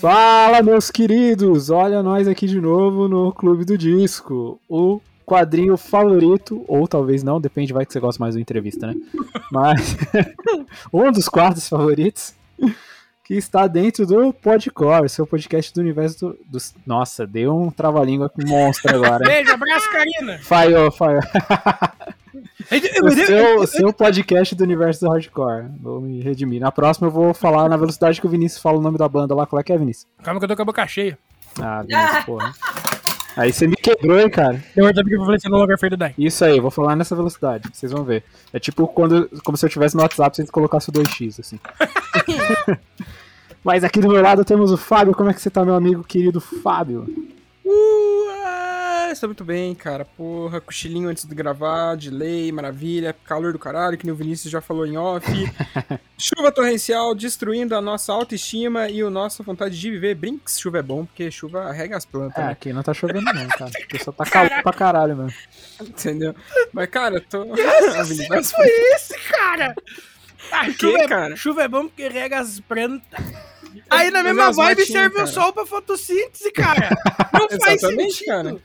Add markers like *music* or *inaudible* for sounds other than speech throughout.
Fala, meus queridos! Olha nós aqui de novo no Clube do Disco, o quadrinho favorito, ou talvez não, depende, vai que você gosta mais do entrevista, né? Mas *laughs* um dos quadros favoritos que está dentro do Podcore, seu podcast do universo do, dos. Nossa, deu um trava-língua com monstro agora. Beijo, abraço, Karina! Falhou, falhou. *laughs* o seu, seu podcast do universo do hardcore. Vou me redimir. Na próxima eu vou falar na velocidade que o Vinícius fala o nome da banda lá. Qual é que é, Vinícius? Calma que eu tô com a boca cheia. Ah, Vinícius, porra. Aí você me quebrou, hein, cara. Eu vou porque eu falei no lugar feio do Dai. Isso aí, vou falar nessa velocidade, vocês vão ver. É tipo quando, como se eu tivesse no WhatsApp se colocasse o 2x, assim. *laughs* Mas aqui do meu lado temos o Fábio. Como é que você tá, meu amigo querido Fábio? Uh, ah, estou muito bem, cara. Porra, cochilinho antes de gravar, delay, maravilha, calor do caralho, que nem o Vinícius já falou em off. *laughs* chuva torrencial destruindo a nossa autoestima e a nossa vontade de viver. Brinks, chuva é bom, porque chuva rega as plantas. É, né? aqui não tá chovendo não, cara. Porque só tá *laughs* calor pra caralho, mano. Entendeu? Mas, cara, tô. Mas *laughs* foi esse, cara! Ah, que, chuva, é, cara? chuva é bom porque rega as plantas. Aí na mesma vibe serve cara. o sol pra fotossíntese, cara. Não faz sentido. Cara.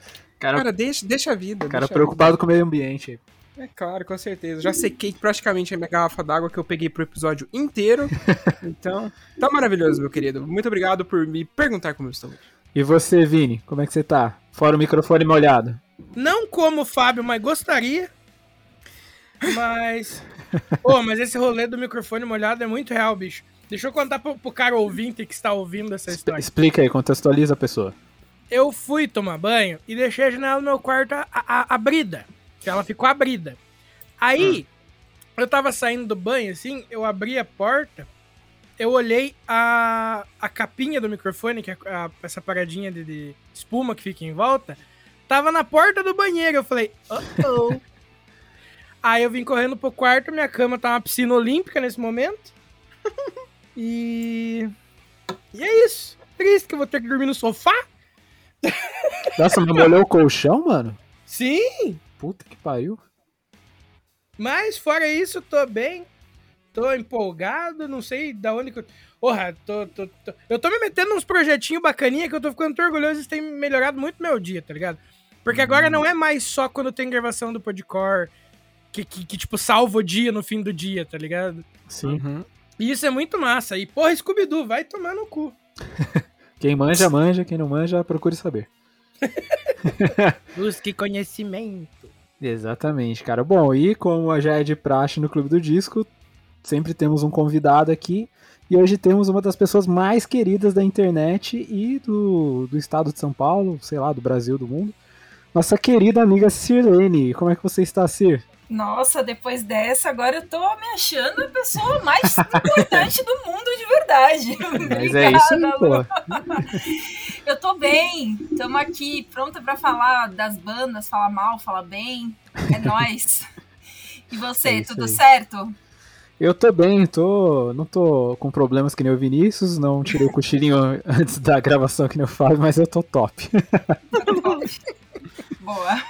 Cara, cara, deixa, deixa a vida. Cara, preocupado com o meio ambiente. É claro, com certeza. Já sequei praticamente a minha garrafa d'água que eu peguei pro episódio inteiro. *laughs* então, tá maravilhoso, meu querido. Muito obrigado por me perguntar como eu estou. E você, Vini, como é que você tá? Fora o microfone molhado. Não como o Fábio, mas gostaria. Mas. *laughs* Pô, oh, mas esse rolê do microfone molhado é muito real, bicho. Deixa eu contar pro, pro cara ouvinte que está ouvindo essa história. Explica aí, contextualiza a pessoa. Eu fui tomar banho e deixei a janela do meu quarto a, a, abrida. Ela ficou abrida. Aí, hum. eu tava saindo do banho, assim, eu abri a porta, eu olhei a, a capinha do microfone, que é a, essa paradinha de, de, espuma que fica em volta, tava na porta do banheiro. Eu falei, oh, oh. *laughs* Aí eu vim correndo pro quarto, minha cama tá uma piscina olímpica nesse momento. *laughs* E. E é isso. Triste que eu vou ter que dormir no sofá. Nossa, mas molhou o colchão, mano? Sim! Puta que pariu. Mas fora isso, tô bem. Tô empolgado, não sei da onde que eu. Porra, tô, tô, tô... eu tô me metendo uns projetinhos bacaninha que eu tô ficando orgulhoso e tem melhorado muito meu dia, tá ligado? Porque agora não é mais só quando tem gravação do Podcore que, que, que, tipo, salva o dia no fim do dia, tá ligado? Sim. Uhum. E isso é muito massa. E, porra, Scooby-Doo, vai tomar no cu. *laughs* quem manja, manja. Quem não manja, procure saber. *laughs* Busque conhecimento. Exatamente, cara. Bom, e como já é de praxe no Clube do Disco, sempre temos um convidado aqui. E hoje temos uma das pessoas mais queridas da internet e do, do estado de São Paulo, sei lá, do Brasil, do mundo. Nossa querida amiga Sirlene. Como é que você está, Sir? Nossa, depois dessa, agora eu tô me achando a pessoa mais *laughs* importante do mundo de verdade. *laughs* Mas é isso aí, pô. *laughs* Eu tô bem, estamos aqui, pronta para falar das bandas, falar mal, falar bem. É nós. E você, é tudo aí. certo? Eu tô bem, tô, não tô com problemas que nem o Vinícius, não tirei o cochilinho antes da gravação que nem eu falo, mas eu tô top. Boa.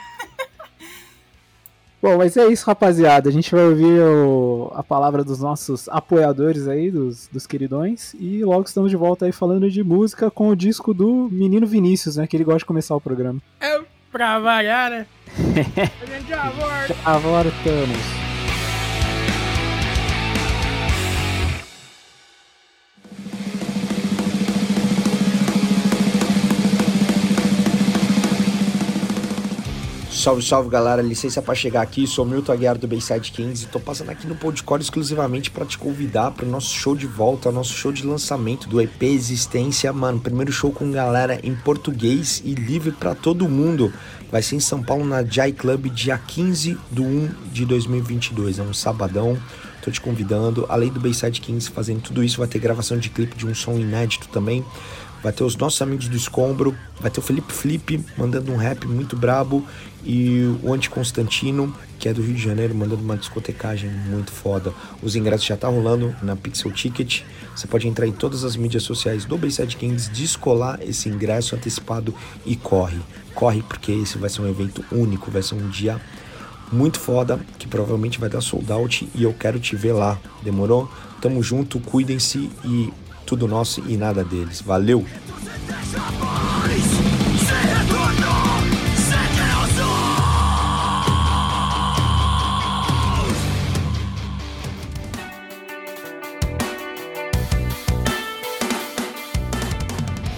Bom, mas é isso, rapaziada. A gente vai ouvir o, a palavra dos nossos apoiadores aí, dos, dos queridões. E logo estamos de volta aí falando de música com o disco do menino Vinícius, né? Que ele gosta de começar o programa. É pra variar, né? *laughs* a gente já volta. Já voltamos. Salve, salve galera, licença para chegar aqui, sou Milton Aguiar do Bayside Kings e tô passando aqui no Podcore exclusivamente para te convidar para o nosso show de volta, nosso show de lançamento do EP Existência, mano, primeiro show com galera em português e livre para todo mundo. Vai ser em São Paulo na Jai Club dia 15 do 1 de 2022, é um sabadão. Tô te convidando, além do Bayside Kings fazendo tudo isso, vai ter gravação de clipe de um som inédito também. Vai ter os nossos amigos do Escombro, vai ter o Felipe Flip mandando um rap muito brabo e o Anti Constantino, que é do Rio de Janeiro, mandando uma discotecagem muito foda. Os ingressos já tá rolando na Pixel Ticket. Você pode entrar em todas as mídias sociais do Bayside Kings, descolar esse ingresso antecipado e corre. Corre porque esse vai ser um evento único, vai ser um dia muito foda, que provavelmente vai dar sold out e eu quero te ver lá. Demorou? Tamo junto, cuidem-se e tudo nosso e nada deles. Valeu!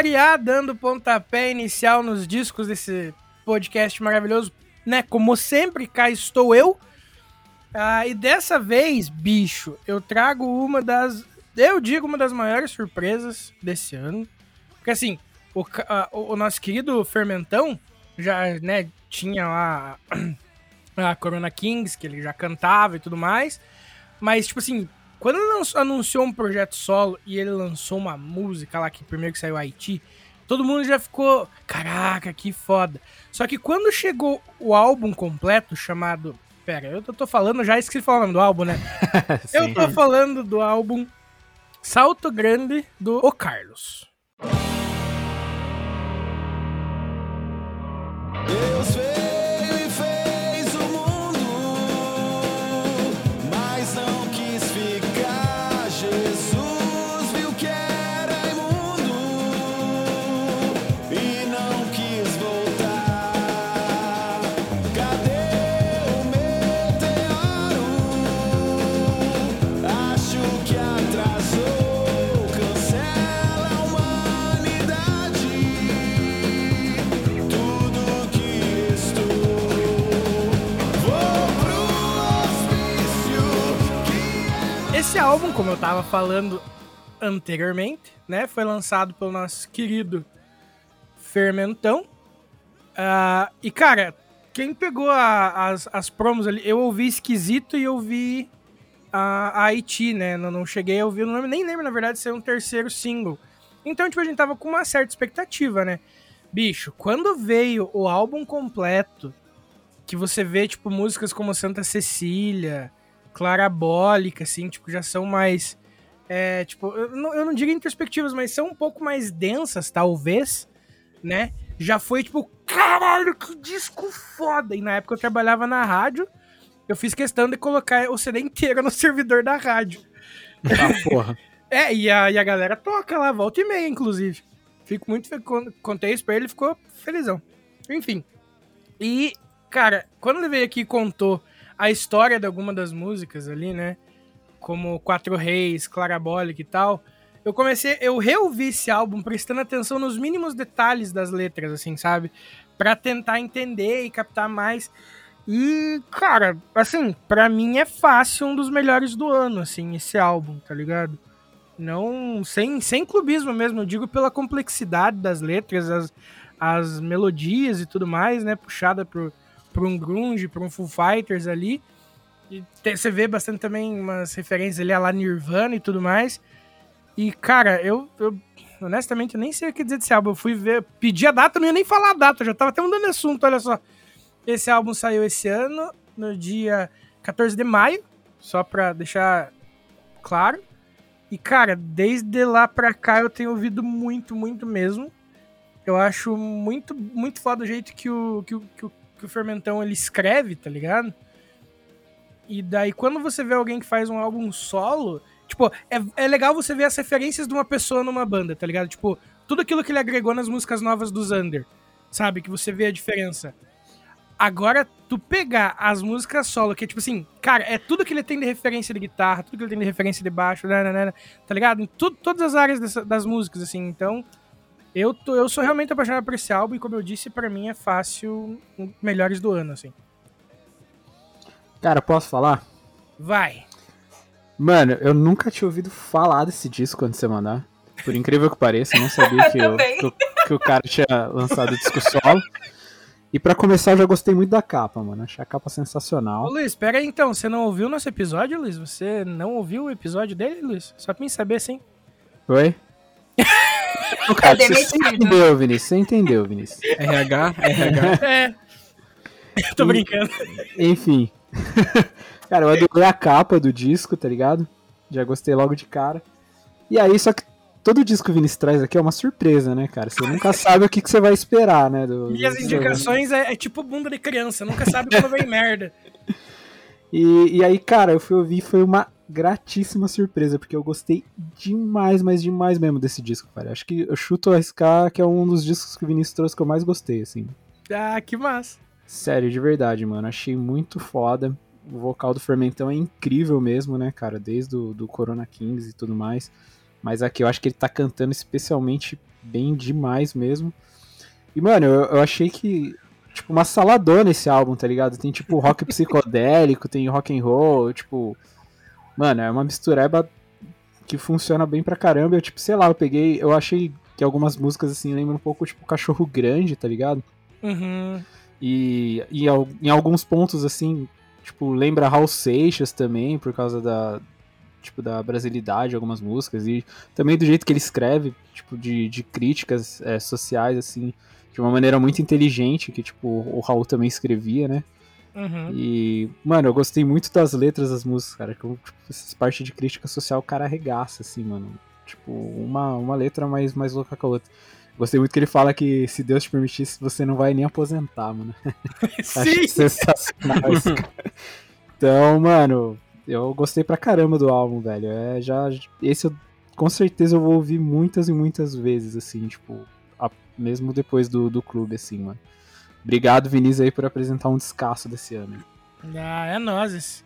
Variar, dando pontapé inicial nos discos desse podcast maravilhoso, né? Como sempre, cá estou eu. Ah, e dessa vez, bicho, eu trago uma das. Eu digo uma das maiores surpresas desse ano. Porque assim, o, o, o nosso querido Fermentão já, né, tinha lá *clears throat* a Corona Kings, que ele já cantava e tudo mais. Mas, tipo assim, quando ele anunciou um projeto solo e ele lançou uma música lá que primeiro que saiu Haiti, todo mundo já ficou, caraca, que foda. Só que quando chegou o álbum completo chamado, pera, eu tô, falando já esqueci de falar o nome do álbum, né? *laughs* eu tô falando do álbum Salto Grande do O Carlos. Deus veio álbum, como eu tava falando anteriormente, né, foi lançado pelo nosso querido Fermentão. Ah, e, cara, quem pegou a- as, as promos ali, eu ouvi Esquisito e eu ouvi a, Haiti, né? Não, não cheguei a ouvir, não lembro, nem lembro, na verdade, ser um terceiro single. Então, tipo, a gente tava com uma certa expectativa, né? Bicho, quando veio o álbum completo, que você vê, tipo, músicas como Santa Cecília, clarabólica, assim, tipo, já são mais. É, tipo, eu não, eu não digo introspectivas, mas são um pouco mais densas, talvez, né? Já foi, tipo, caralho, que disco foda! E na época eu trabalhava na rádio, eu fiz questão de colocar o CD inteiro no *laughs* servidor da rádio. Ah, porra. *laughs* É, e a, e a galera toca lá, volta e meia, inclusive. Fico muito feliz. Contei isso pra ele, ele ficou felizão. Enfim. E, cara, quando ele veio aqui e contou a história de alguma das músicas ali, né? Como Quatro Reis, Clarabolic e tal. Eu comecei, eu reouvi esse álbum prestando atenção nos mínimos detalhes das letras, assim, sabe? Pra tentar entender e captar mais. E, cara, assim, pra mim é fácil um dos melhores do ano, assim, esse álbum, tá ligado? Não, sem, sem clubismo mesmo, eu digo pela complexidade das letras, as, as melodias e tudo mais, né? Puxada por, por um grunge, por um Full Fighters ali. E te- você vê bastante também umas referências ali a lá Nirvana e tudo mais. E, cara, eu, eu honestamente eu nem sei o que dizer desse álbum. Eu fui ver, pedi a data, não ia nem falar a data, eu já tava até mudando de assunto, olha só. Esse álbum saiu esse ano, no dia 14 de maio, só pra deixar claro. E, cara, desde lá pra cá eu tenho ouvido muito, muito mesmo. Eu acho muito, muito foda o jeito que o, que o, que o, que o Fermentão ele escreve, tá ligado? E daí, quando você vê alguém que faz um álbum solo, tipo, é, é legal você ver as referências de uma pessoa numa banda, tá ligado? Tipo, tudo aquilo que ele agregou nas músicas novas do Zander, sabe? Que você vê a diferença. Agora, tu pegar as músicas solo, que é tipo assim, cara, é tudo que ele tem de referência de guitarra, tudo que ele tem de referência de baixo, nananana, tá ligado? Em tu- todas as áreas dessa- das músicas, assim. Então, eu, tô, eu sou realmente apaixonado por esse álbum e, como eu disse, pra mim é fácil, um melhores do ano, assim. Cara, posso falar? Vai. Mano, eu nunca tinha ouvido falar desse disco antes de você mandar. Por incrível que pareça, eu não sabia *laughs* que, o, Também. que, que o cara tinha lançado o disco solo. E pra começar, eu já gostei muito da capa, mano. Achei a capa Ô, sensacional. Luiz, pera aí então, você não ouviu nosso episódio, Luiz? Você não ouviu o episódio dele, Luiz? Só pra mim saber, sim. Oi? Cara, você, entendeu, Vinícius? Você entendeu, Vinícius? RH, RH. *laughs* É. *laughs* Tô brincando. Enfim. *laughs* cara, eu adorei a capa do disco, tá ligado? Já gostei logo de cara. E aí, só que todo disco que o Vinícius traz aqui é uma surpresa, né, cara? Você nunca sabe o que, que você vai esperar, né? Do, Minhas do- indicações é, é tipo bunda de criança, nunca sabe quando vem merda. E, e aí, cara, eu fui ouvir e foi uma gratíssima surpresa, porque eu gostei demais, mas demais mesmo desse disco, cara. Acho que eu chuto a arriscar que é um dos discos que o Vinícius trouxe que eu mais gostei, assim. Ah, que massa. Sério, de verdade, mano. Achei muito foda. O vocal do Fermentão é incrível mesmo, né, cara? Desde o do Corona Kings e tudo mais. Mas aqui eu acho que ele tá cantando especialmente bem demais mesmo. E, mano, eu, eu achei que. Tipo, uma saladona esse álbum, tá ligado? Tem, tipo, rock psicodélico, *laughs* tem rock and roll, tipo. Mano, é uma mistureba que funciona bem pra caramba. Eu, tipo, sei lá, eu peguei. Eu achei que algumas músicas, assim, lembram um pouco, tipo, Cachorro Grande, tá ligado? Uhum. E, e em alguns pontos, assim, tipo, lembra Raul Seixas também, por causa da, tipo, da brasilidade de algumas músicas. E também do jeito que ele escreve, tipo, de, de críticas é, sociais, assim, de uma maneira muito inteligente, que, tipo, o Raul também escrevia, né? Uhum. E, mano, eu gostei muito das letras das músicas, cara. Que, eu, tipo, essas partes de crítica social o cara arregaça, assim, mano. Tipo, uma, uma letra mais, mais louca que a outra. Gostei muito que ele fala que se Deus te permitisse, você não vai nem aposentar, mano. *laughs* Sim. Sensacional isso, cara. Então, mano, eu gostei pra caramba do álbum, velho. É, já, esse eu, com certeza eu vou ouvir muitas e muitas vezes, assim, tipo, a- mesmo depois do, do clube, assim, mano. Obrigado, Vinícius, aí, por apresentar um descasso desse ano. Ah, é nozes.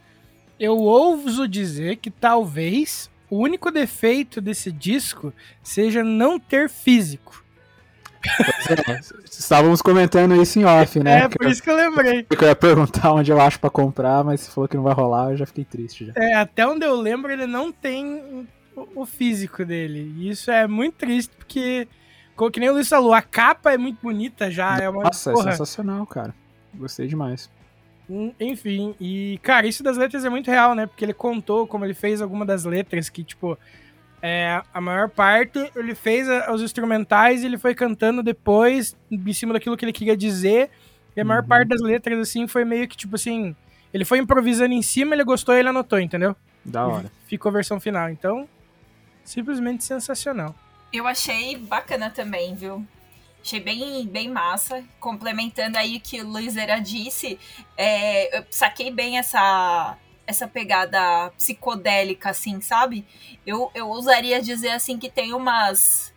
Eu ouso dizer que talvez o único defeito desse disco seja não ter físico. É, *laughs* estávamos comentando isso em off, né? É, por isso que eu lembrei. Que eu ia perguntar onde eu acho pra comprar, mas você falou que não vai rolar, eu já fiquei triste já. É, até onde eu lembro, ele não tem o, físico dele. E isso é muito triste, porque, que nem o Luiz falou, a capa é muito bonita já. É uma, Nossa, é sensacional, cara. Gostei demais. Hum, Enfim, e cara, isso das letras é muito real, né? Porque ele contou como ele fez alguma das letras que, tipo, é, a maior parte ele fez a- os instrumentais e ele foi cantando depois, em cima daquilo que ele queria dizer. E a maior Uhum. parte das letras, assim, foi meio que, tipo assim, ele foi improvisando em cima, ele gostou e ele anotou, entendeu? Da hora. Ficou a versão final. Então, simplesmente sensacional. Eu achei bacana também, viu? Achei bem, bem massa. Complementando aí o que o Luizera disse, é, eu saquei bem essa, essa pegada psicodélica, assim, sabe? Eu, eu ousaria dizer, assim, que tem umas,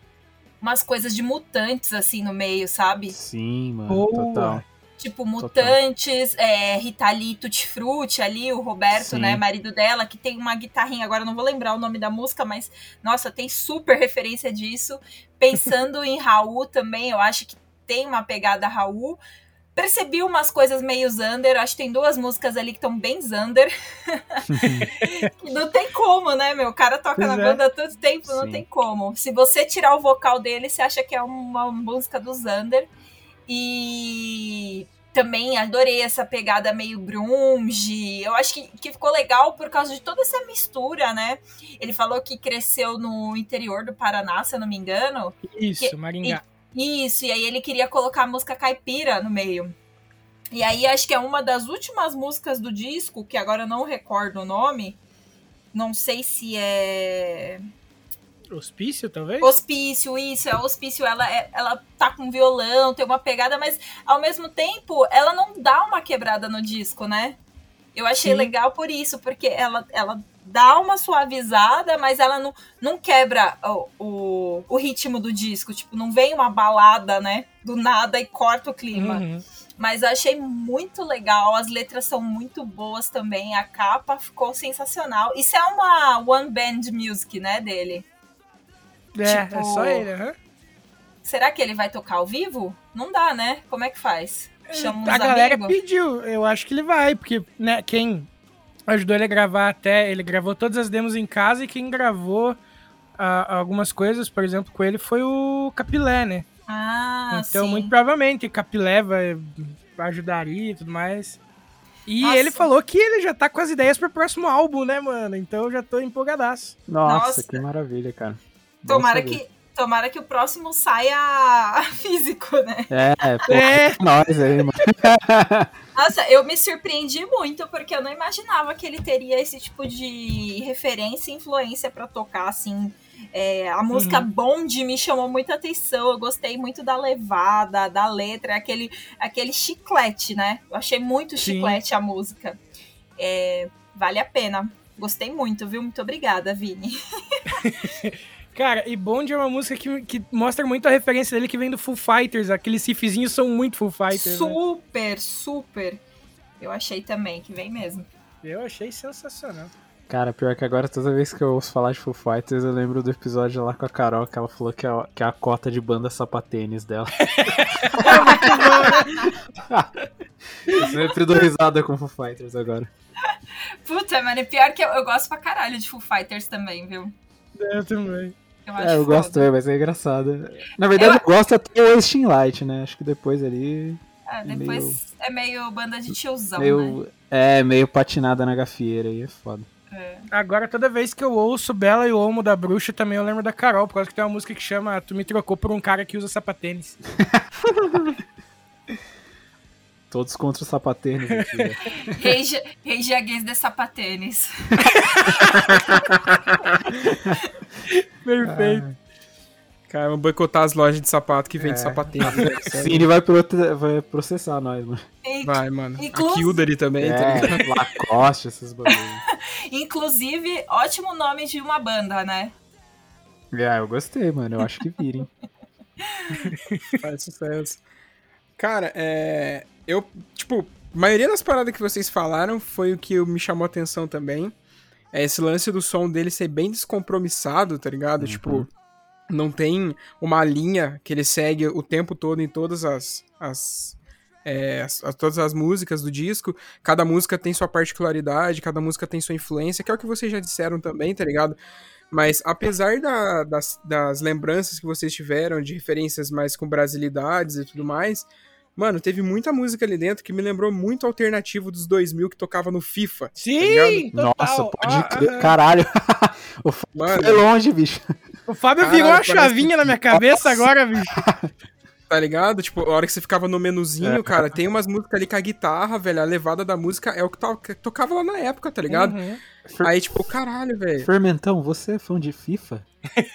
umas coisas de mutantes, assim, no meio, sabe? Sim, mano, Boa. total. Tipo, mutantes, é, Rita Lee Tutti Frutti ali, o Roberto, Sim. né, marido dela, que tem uma guitarrinha, agora não vou lembrar o nome da música, mas, nossa, tem super referência disso. Pensando em Raul também, eu acho que tem uma pegada Raul. Percebi umas coisas meio Zander, acho que tem duas músicas ali que estão bem Zander. *laughs* Não tem como, né, meu? O cara toca Pois na é. banda há tanto tempo, não Sim. tem como. Se você tirar o vocal dele, você acha que é uma música do Zander. E também adorei essa pegada meio grunge. Eu acho que, que ficou legal por causa de toda essa mistura, né? Ele falou que cresceu no interior do Paraná, se eu não me engano. Isso, Que- Maringá. Isso, e aí ele queria colocar a música caipira no meio. E aí acho que é uma das últimas músicas do disco, que agora eu não recordo o nome. Não sei se é. Hospício, talvez? Hospício, isso, é hospício. Ela, é- ela tá com violão, tem uma pegada, mas ao mesmo tempo ela não dá uma quebrada no disco, né? Eu achei Sim. legal por isso, porque ela, ela dá uma suavizada, mas ela não, não quebra o, o, o ritmo do disco. Tipo, não vem uma balada, né? Do nada e corta o clima. Uhum. Mas eu achei muito legal, as letras são muito boas também, a capa ficou sensacional. Isso é uma one band music, né, dele. É, Tipo- é só ele, aham. Será que ele vai tocar ao vivo? Não dá, né? Como é que faz? Chama A galera amigos? pediu, eu acho que ele vai, porque né, quem ajudou ele a gravar até, ele gravou todas as demos em casa e quem gravou ah, algumas coisas, por exemplo, com ele foi o Capilé, né? Ah, então, sim. muito provavelmente, Capilé vai, ajudaria e tudo mais. E Nossa. ele falou que ele já tá com as ideias pro próximo álbum, né, mano? Então eu já tô empolgadaço. Nossa, Nossa. que maravilha, cara. Tomara que, tomara que o próximo saia *laughs* físico, né? É, pô, É. nós aí, mano. *laughs* Nossa, eu me surpreendi muito porque eu não imaginava que ele teria esse tipo de referência e influência pra tocar, assim. É, a música Bond me chamou muita atenção. Eu gostei muito da levada, da letra, aquele, aquele chiclete, né? Eu achei muito Sim. chiclete a música. É, vale a pena. Gostei muito, viu? Muito obrigada, Vini. *laughs* Cara, e Bond é uma música que, que mostra muito a referência dele que vem do Full Fighters. Aqueles riffzinhos são muito Full Fighters. né? Super, super. Eu achei também que vem mesmo. Eu achei sensacional. Cara, pior que agora, toda vez que eu ouço falar de Foo Fighters, eu lembro do episódio lá com a Carol, que ela falou que é, que é a cota de banda sapatênis dela. *laughs* eu sempre dou risada com Foo Fighters agora. Puta, mano, é pior que eu, eu gosto pra caralho de Foo Fighters também, viu? Eu também. Eu acho É, eu gosto foda. também, mas é engraçado. Na verdade, eu, gosto até o Wasting Light, né? Acho que depois ali. É, depois é meio banda de tiozão, né? meio, É, meio patinada na gafieira aí, é foda. Agora, toda vez que eu ouço Bela e o Olmo da Bruxa, também eu lembro da Carol, por causa que tem uma música que chama Tu Me Trocou por um Cara que Usa Sapatênis. *laughs* Todos contra os sapatênis aqui, *laughs* Rage Against the Sapatênis. *laughs* Perfeito. Cara, vamos boicotar as lojas de sapato que vende É. sapatinho. *laughs* Cine vai, pro- vai processar nós, mano. Vai, mano. Inclusive- A Kildare também, tá ligado? É, Lacoste, esses bagulhos. Inclusive, ótimo nome de uma banda, né? É, eu gostei, mano. Eu acho que virem. Faz sucesso. Cara, é. Eu, tipo, a maioria das paradas que vocês falaram foi o que me chamou a atenção também. É esse lance do som dele ser bem descompromissado, tá ligado? Uhum. Tipo, não tem uma linha que ele segue o tempo todo em todas as. as é, as- as- todas as músicas do disco, cada música tem sua particularidade, cada música tem sua influência, que é o que vocês já disseram também, tá ligado? Mas apesar da- das, das lembranças que vocês tiveram, de referências mais com brasilidades e tudo mais, mano, teve muita música ali dentro que me lembrou muito o alternativo dos 2000 que tocava no FIFA. Sim, total. Nossa, pode Ah, crer. ah, Caralho. *laughs* o Fábio Mano, foi longe, bicho. O Fábio Caralho, virou uma parece chavinha que- na minha cabeça Nossa. agora, bicho. *laughs* tá ligado? Tipo, a hora que você ficava no menuzinho, É. cara, tem umas músicas ali com a guitarra, velho, a levada da música é o que, to- que tocava lá na época, tá ligado? Uhum. Aí, tipo, caralho, velho. Fermentão, você é fã de FIFA?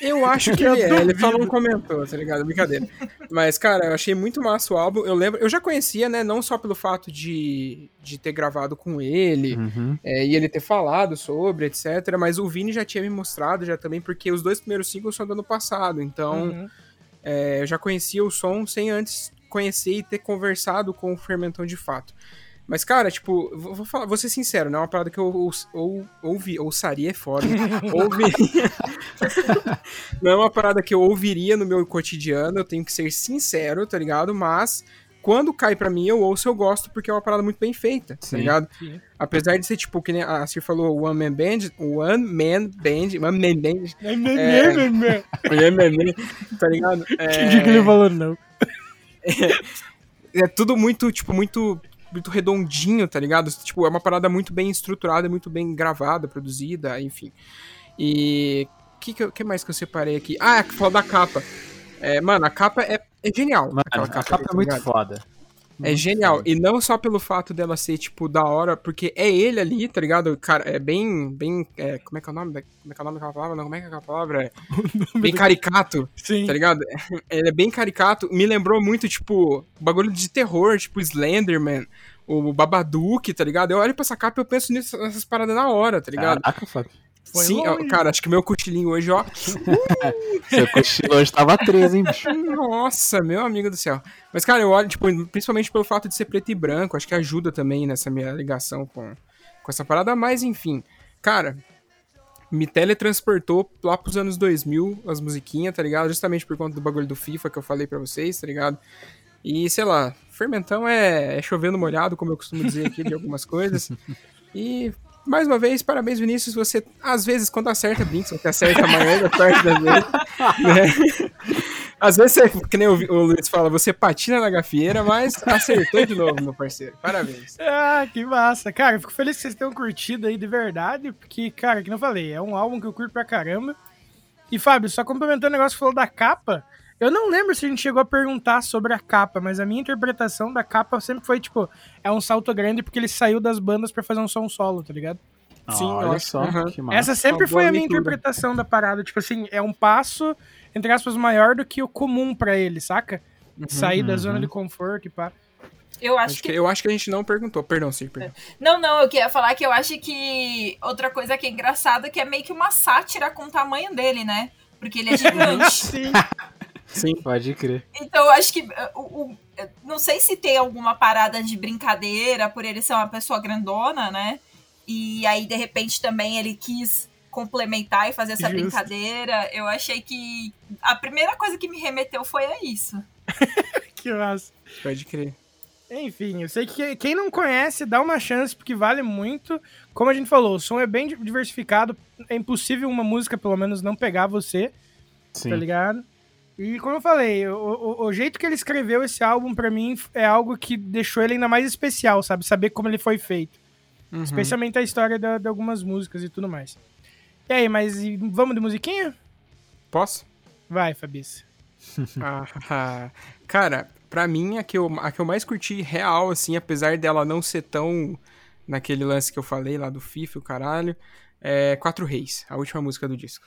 Eu acho *laughs* que ele é, ele só não comentou, tá ligado? Brincadeira. Mas, cara, eu achei muito massa o álbum. Eu lembro, eu já conhecia, né? Não só pelo fato de, de ter gravado com ele Uhum. é, e ele ter falado sobre, etc. Mas o Vini já tinha me mostrado já também, porque os dois primeiros singles são do ano passado. Então, Uhum. É, eu já conhecia o som sem antes conhecer e ter conversado com o Fermentão de fato. Mas, cara, tipo, vou, falar, vou ser sincero, não é uma parada que eu ou, ou, ouvi, ouçaria é foda. *laughs* ouviria. *laughs* não é uma parada que eu ouviria no meu cotidiano, eu tenho que ser sincero, tá ligado? Mas, quando cai pra mim, eu ouço, eu gosto, porque é uma parada muito bem feita, tá Sim. ligado? Sim. Apesar de ser, tipo, que nem a Cir falou, One Man Band, One Man Band, One Man Band, É, é, é, One Man Band, tá ligado? *laughs* É... Entendi que ele falou, não. *laughs* é tudo muito, tipo, muito muito redondinho, tá ligado? Tipo, é uma parada muito bem estruturada, muito bem gravada, produzida, enfim. E o que, que, eu- que mais que eu separei aqui? Ah, é que falou da capa. É, mano, a capa é, é genial. Mano, aquela a capa é tá muito ligado? foda. É Muito genial. foda. E não só pelo fato dela ser, tipo, da hora, porque é ele ali, tá ligado? Cara, é bem. bem é, como é que é o nome? da- Como é que é o nome daquela palavra? Não, como é que é aquela palavra? *laughs* É, bem caricato, Sim. tá ligado? *laughs* Ele é bem caricato. Me lembrou muito, tipo, bagulho de terror, tipo Slenderman, o Babadook, tá ligado? Eu olho pra essa capa e eu penso nisso- nessas paradas na hora, tá ligado? Caraca, Fábio. Foi Sim, longe. cara, acho que meu cochilinho hoje, ó. *laughs* Seu cochilo hoje tava 13, hein, bicho? *laughs* Nossa, meu amigo do céu. Mas, cara, eu olho, tipo, principalmente pelo fato de ser preto e branco, acho que ajuda também nessa minha ligação com, com essa parada, mas enfim. Cara, me teletransportou lá pros anos 2000, as musiquinhas, tá ligado? Justamente por conta do bagulho do FIFA que eu falei pra vocês, tá ligado? E, sei lá, fermentão é, é chovendo molhado, como eu costumo dizer aqui de algumas coisas. *laughs* E, mais uma vez, parabéns, Vinícius. Você, às vezes, quando acerta, Brinks, você acerta a maior da parte das vezes. *laughs* Né? Às vezes, você, que nem o, o Luiz fala, você patina na gafieira, mas acertou de novo, meu parceiro. Parabéns. Ah, que massa. Cara, fico feliz que vocês tenham curtido aí de verdade, porque, cara, que não falei, é um álbum que eu curto pra caramba. E, Fábio, só complementando o negócio que falou da capa, eu não lembro se a gente chegou a perguntar sobre a capa, mas a minha interpretação da capa sempre foi, tipo, é um salto grande porque ele saiu das bandas pra fazer um som solo, tá ligado? Sim, eu Olha acho. só, massa. Essa sempre foi a minha leitura. interpretação da parada. Tipo assim, é um passo, entre aspas, maior do que o comum pra ele, saca? Sair da zona de conforto e pá. Eu acho Acho que que, eu acho que a gente não perguntou. Perdão, Cir, perdão. Não, não, eu queria falar que eu acho que outra coisa que é engraçada é que é meio que uma sátira com o tamanho dele, né? Porque ele é *laughs* gigante. Sim. Sim. Pode crer. então eu acho que. uh, o, o- não sei se tem alguma parada de brincadeira por ele ser uma pessoa grandona, né? E aí, de repente, também ele quis complementar e fazer essa Justo. brincadeira. Eu achei que a primeira coisa que me remeteu foi a isso. *laughs* que massa. Pode crer. Enfim, eu sei que quem não conhece, dá uma chance, porque vale muito. Como a gente falou, o som é bem diversificado. É impossível uma música, pelo menos, não pegar você, Sim. tá ligado? E como eu falei, o, o- o jeito que ele escreveu esse álbum, pra mim, é algo que deixou ele ainda mais especial, sabe? Saber como ele foi feito. Uhum. Especialmente a história da- de algumas músicas e tudo mais. E aí, mas vamos de musiquinha? Posso? Vai, Fabice. *laughs* Ah, cara, pra mim, a que, eu, a que eu mais curti real, assim, apesar dela não ser tão naquele lance que eu falei lá do FIFA, e o caralho, é Quatro Reis, a última música do disco.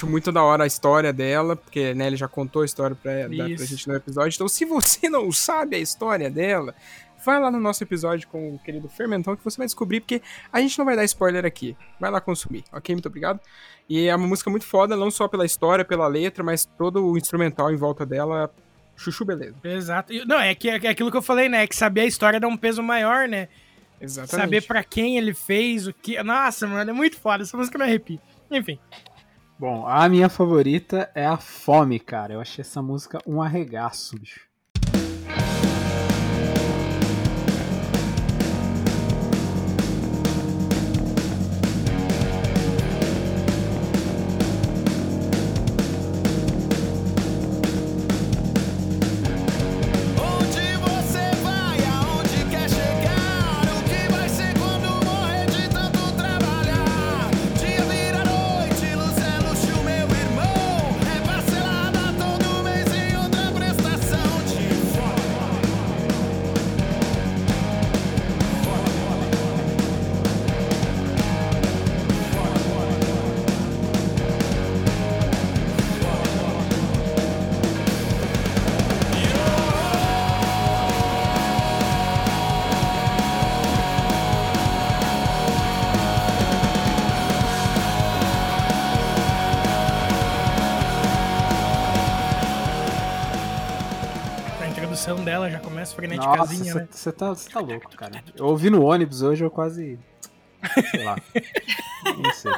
Acho muito da hora a história dela, porque né, ele já contou a história pra, da, pra gente no episódio. Então, se você não sabe a história dela, vai lá no nosso episódio com o querido Fermentão que você vai descobrir, porque a gente não vai dar spoiler aqui. Vai lá consumir, ok? Muito obrigado. E é uma música muito foda, não só pela história, pela letra, mas todo o instrumental em volta dela. Chuchu beleza. Exato. Não, é, que, é aquilo que eu falei, né? Que saber a história dá um peso maior, né? Exatamente. Saber pra quem ele fez, o que. Nossa, mano, é muito foda. Essa música não arrepia. Enfim. Bom, a minha favorita é a Fome, cara. Eu achei essa música um arregaço, bicho. Nossa, freneticazinha, né? você tá, cê tá louco, cara. Eu ouvi no ônibus hoje, eu quase. Sei lá. *laughs* Não sei.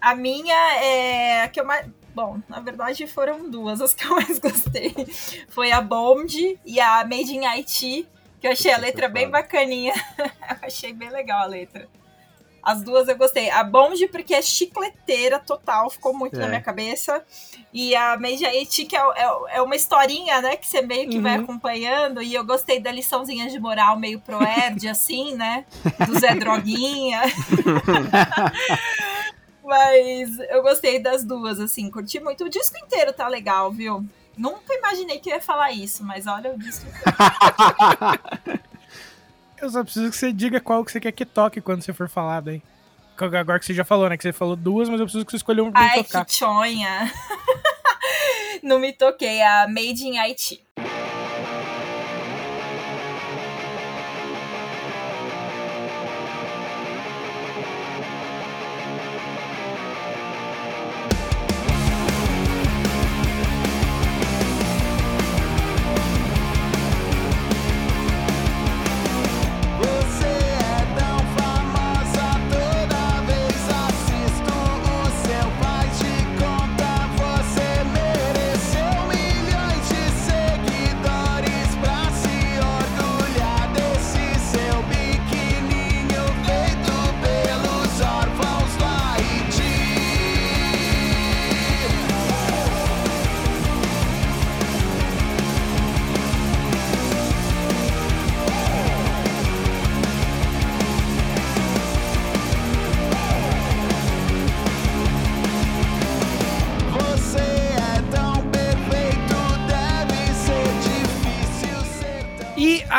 A minha é a que eu mais. Bom, na verdade foram duas as que eu mais gostei. Foi a Bond e a Made in Haiti, que eu achei a letra bem bacaninha. *laughs* eu achei bem legal a letra. As duas eu gostei. A Bond porque é chicleteira total, ficou muito na É. minha cabeça. E a Made in Haiti, que é, é- é uma historinha, né, que você meio que vai Uhum. acompanhando. E eu gostei da liçãozinha de moral meio proerd, assim, né? Do Zé Droguinha. *laughs* Mas eu gostei das duas, assim, curti muito. O disco inteiro tá legal, viu? Nunca imaginei que eu ia falar isso, mas olha o disco inteiro. *laughs* Eu só preciso que você diga qual que você quer que toque quando você for falar daí. Agora que você já falou, né? Que você falou duas, mas eu preciso que você escolha um pra Ai, tocar. que chonha. *laughs* Não me toquei, a Made in Haiti.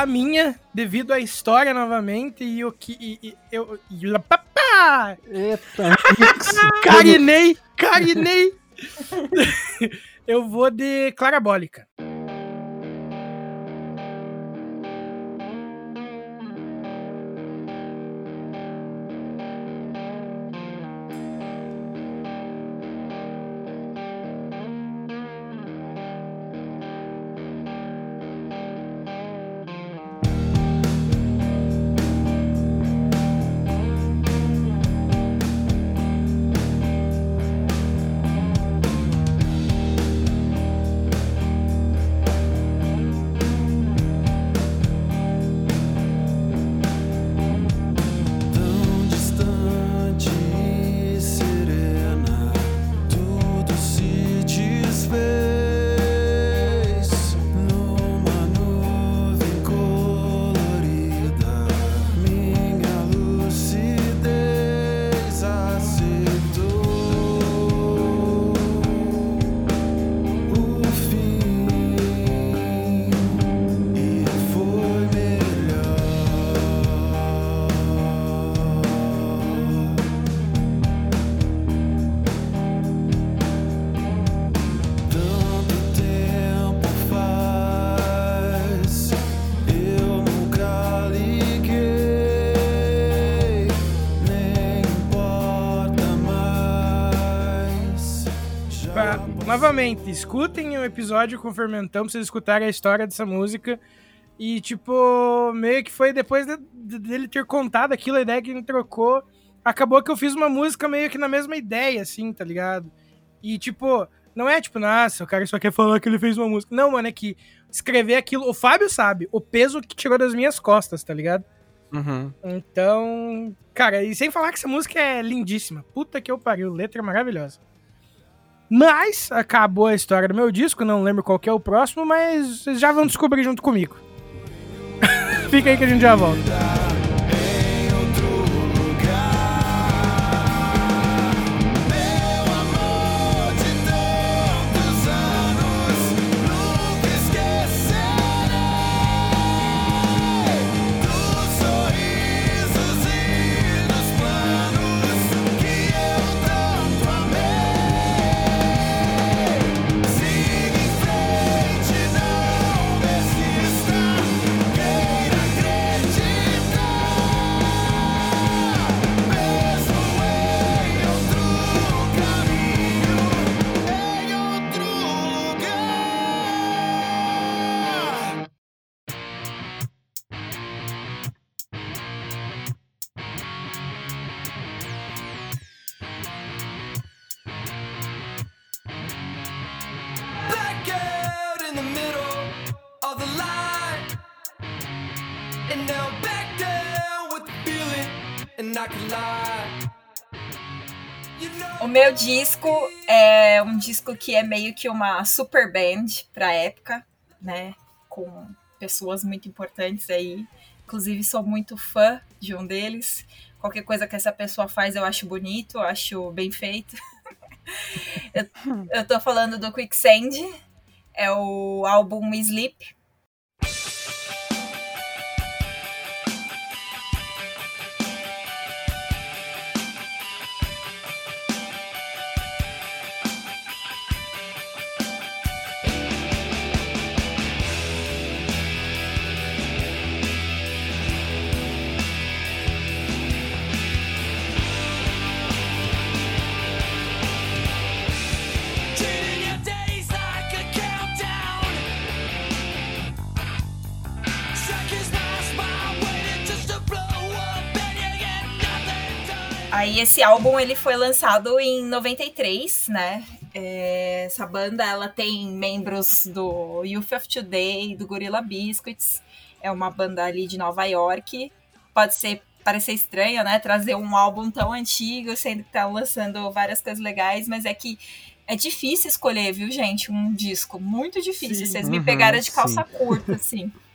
A minha, devido à história novamente, e o que. E, e- eu. E, papá! Eita. *laughs* Carinei! Carinei! *laughs* eu vou de Clarabólica. Novamente, escutem o episódio com o Fermentão pra vocês escutarem a história dessa música. E, tipo, meio que foi depois de- de- dele ter contado aquilo, a ideia que ele trocou. Acabou que eu fiz uma música meio que na mesma ideia, assim, tá ligado? E, tipo, não é tipo, nossa, o cara só quer falar que ele fez uma música. Não, mano, é que escrever aquilo. O Fábio sabe, o peso que tirou das minhas costas, tá ligado? Uhum. Então, cara, e sem falar que essa música é lindíssima. Puta que eu pariu, letra maravilhosa. Mas acabou a história do meu disco, não lembro qual que é o próximo, mas vocês já vão descobrir junto comigo. *laughs* Fica aí que a gente já volta. Disco é um disco que é meio que uma super band pra época, né? Com pessoas muito importantes aí. Inclusive, sou muito fã de um deles. Qualquer coisa que essa pessoa faz eu acho bonito, eu acho bem feito. *laughs* eu, eu tô falando do Quicksand, é o álbum Sleep. Esse álbum ele foi lançado em 93, né? É, essa banda ela tem membros do Youth of Today, do Gorilla Biscuits. É uma banda ali de Nova York. Pode ser parecer estranho, né? Trazer um álbum tão antigo, sendo que tá lançando várias coisas legais, mas é que é difícil escolher, viu, gente? Um disco muito difícil. Sim. Vocês me Uhum, pegaram de calça curta, assim. *laughs*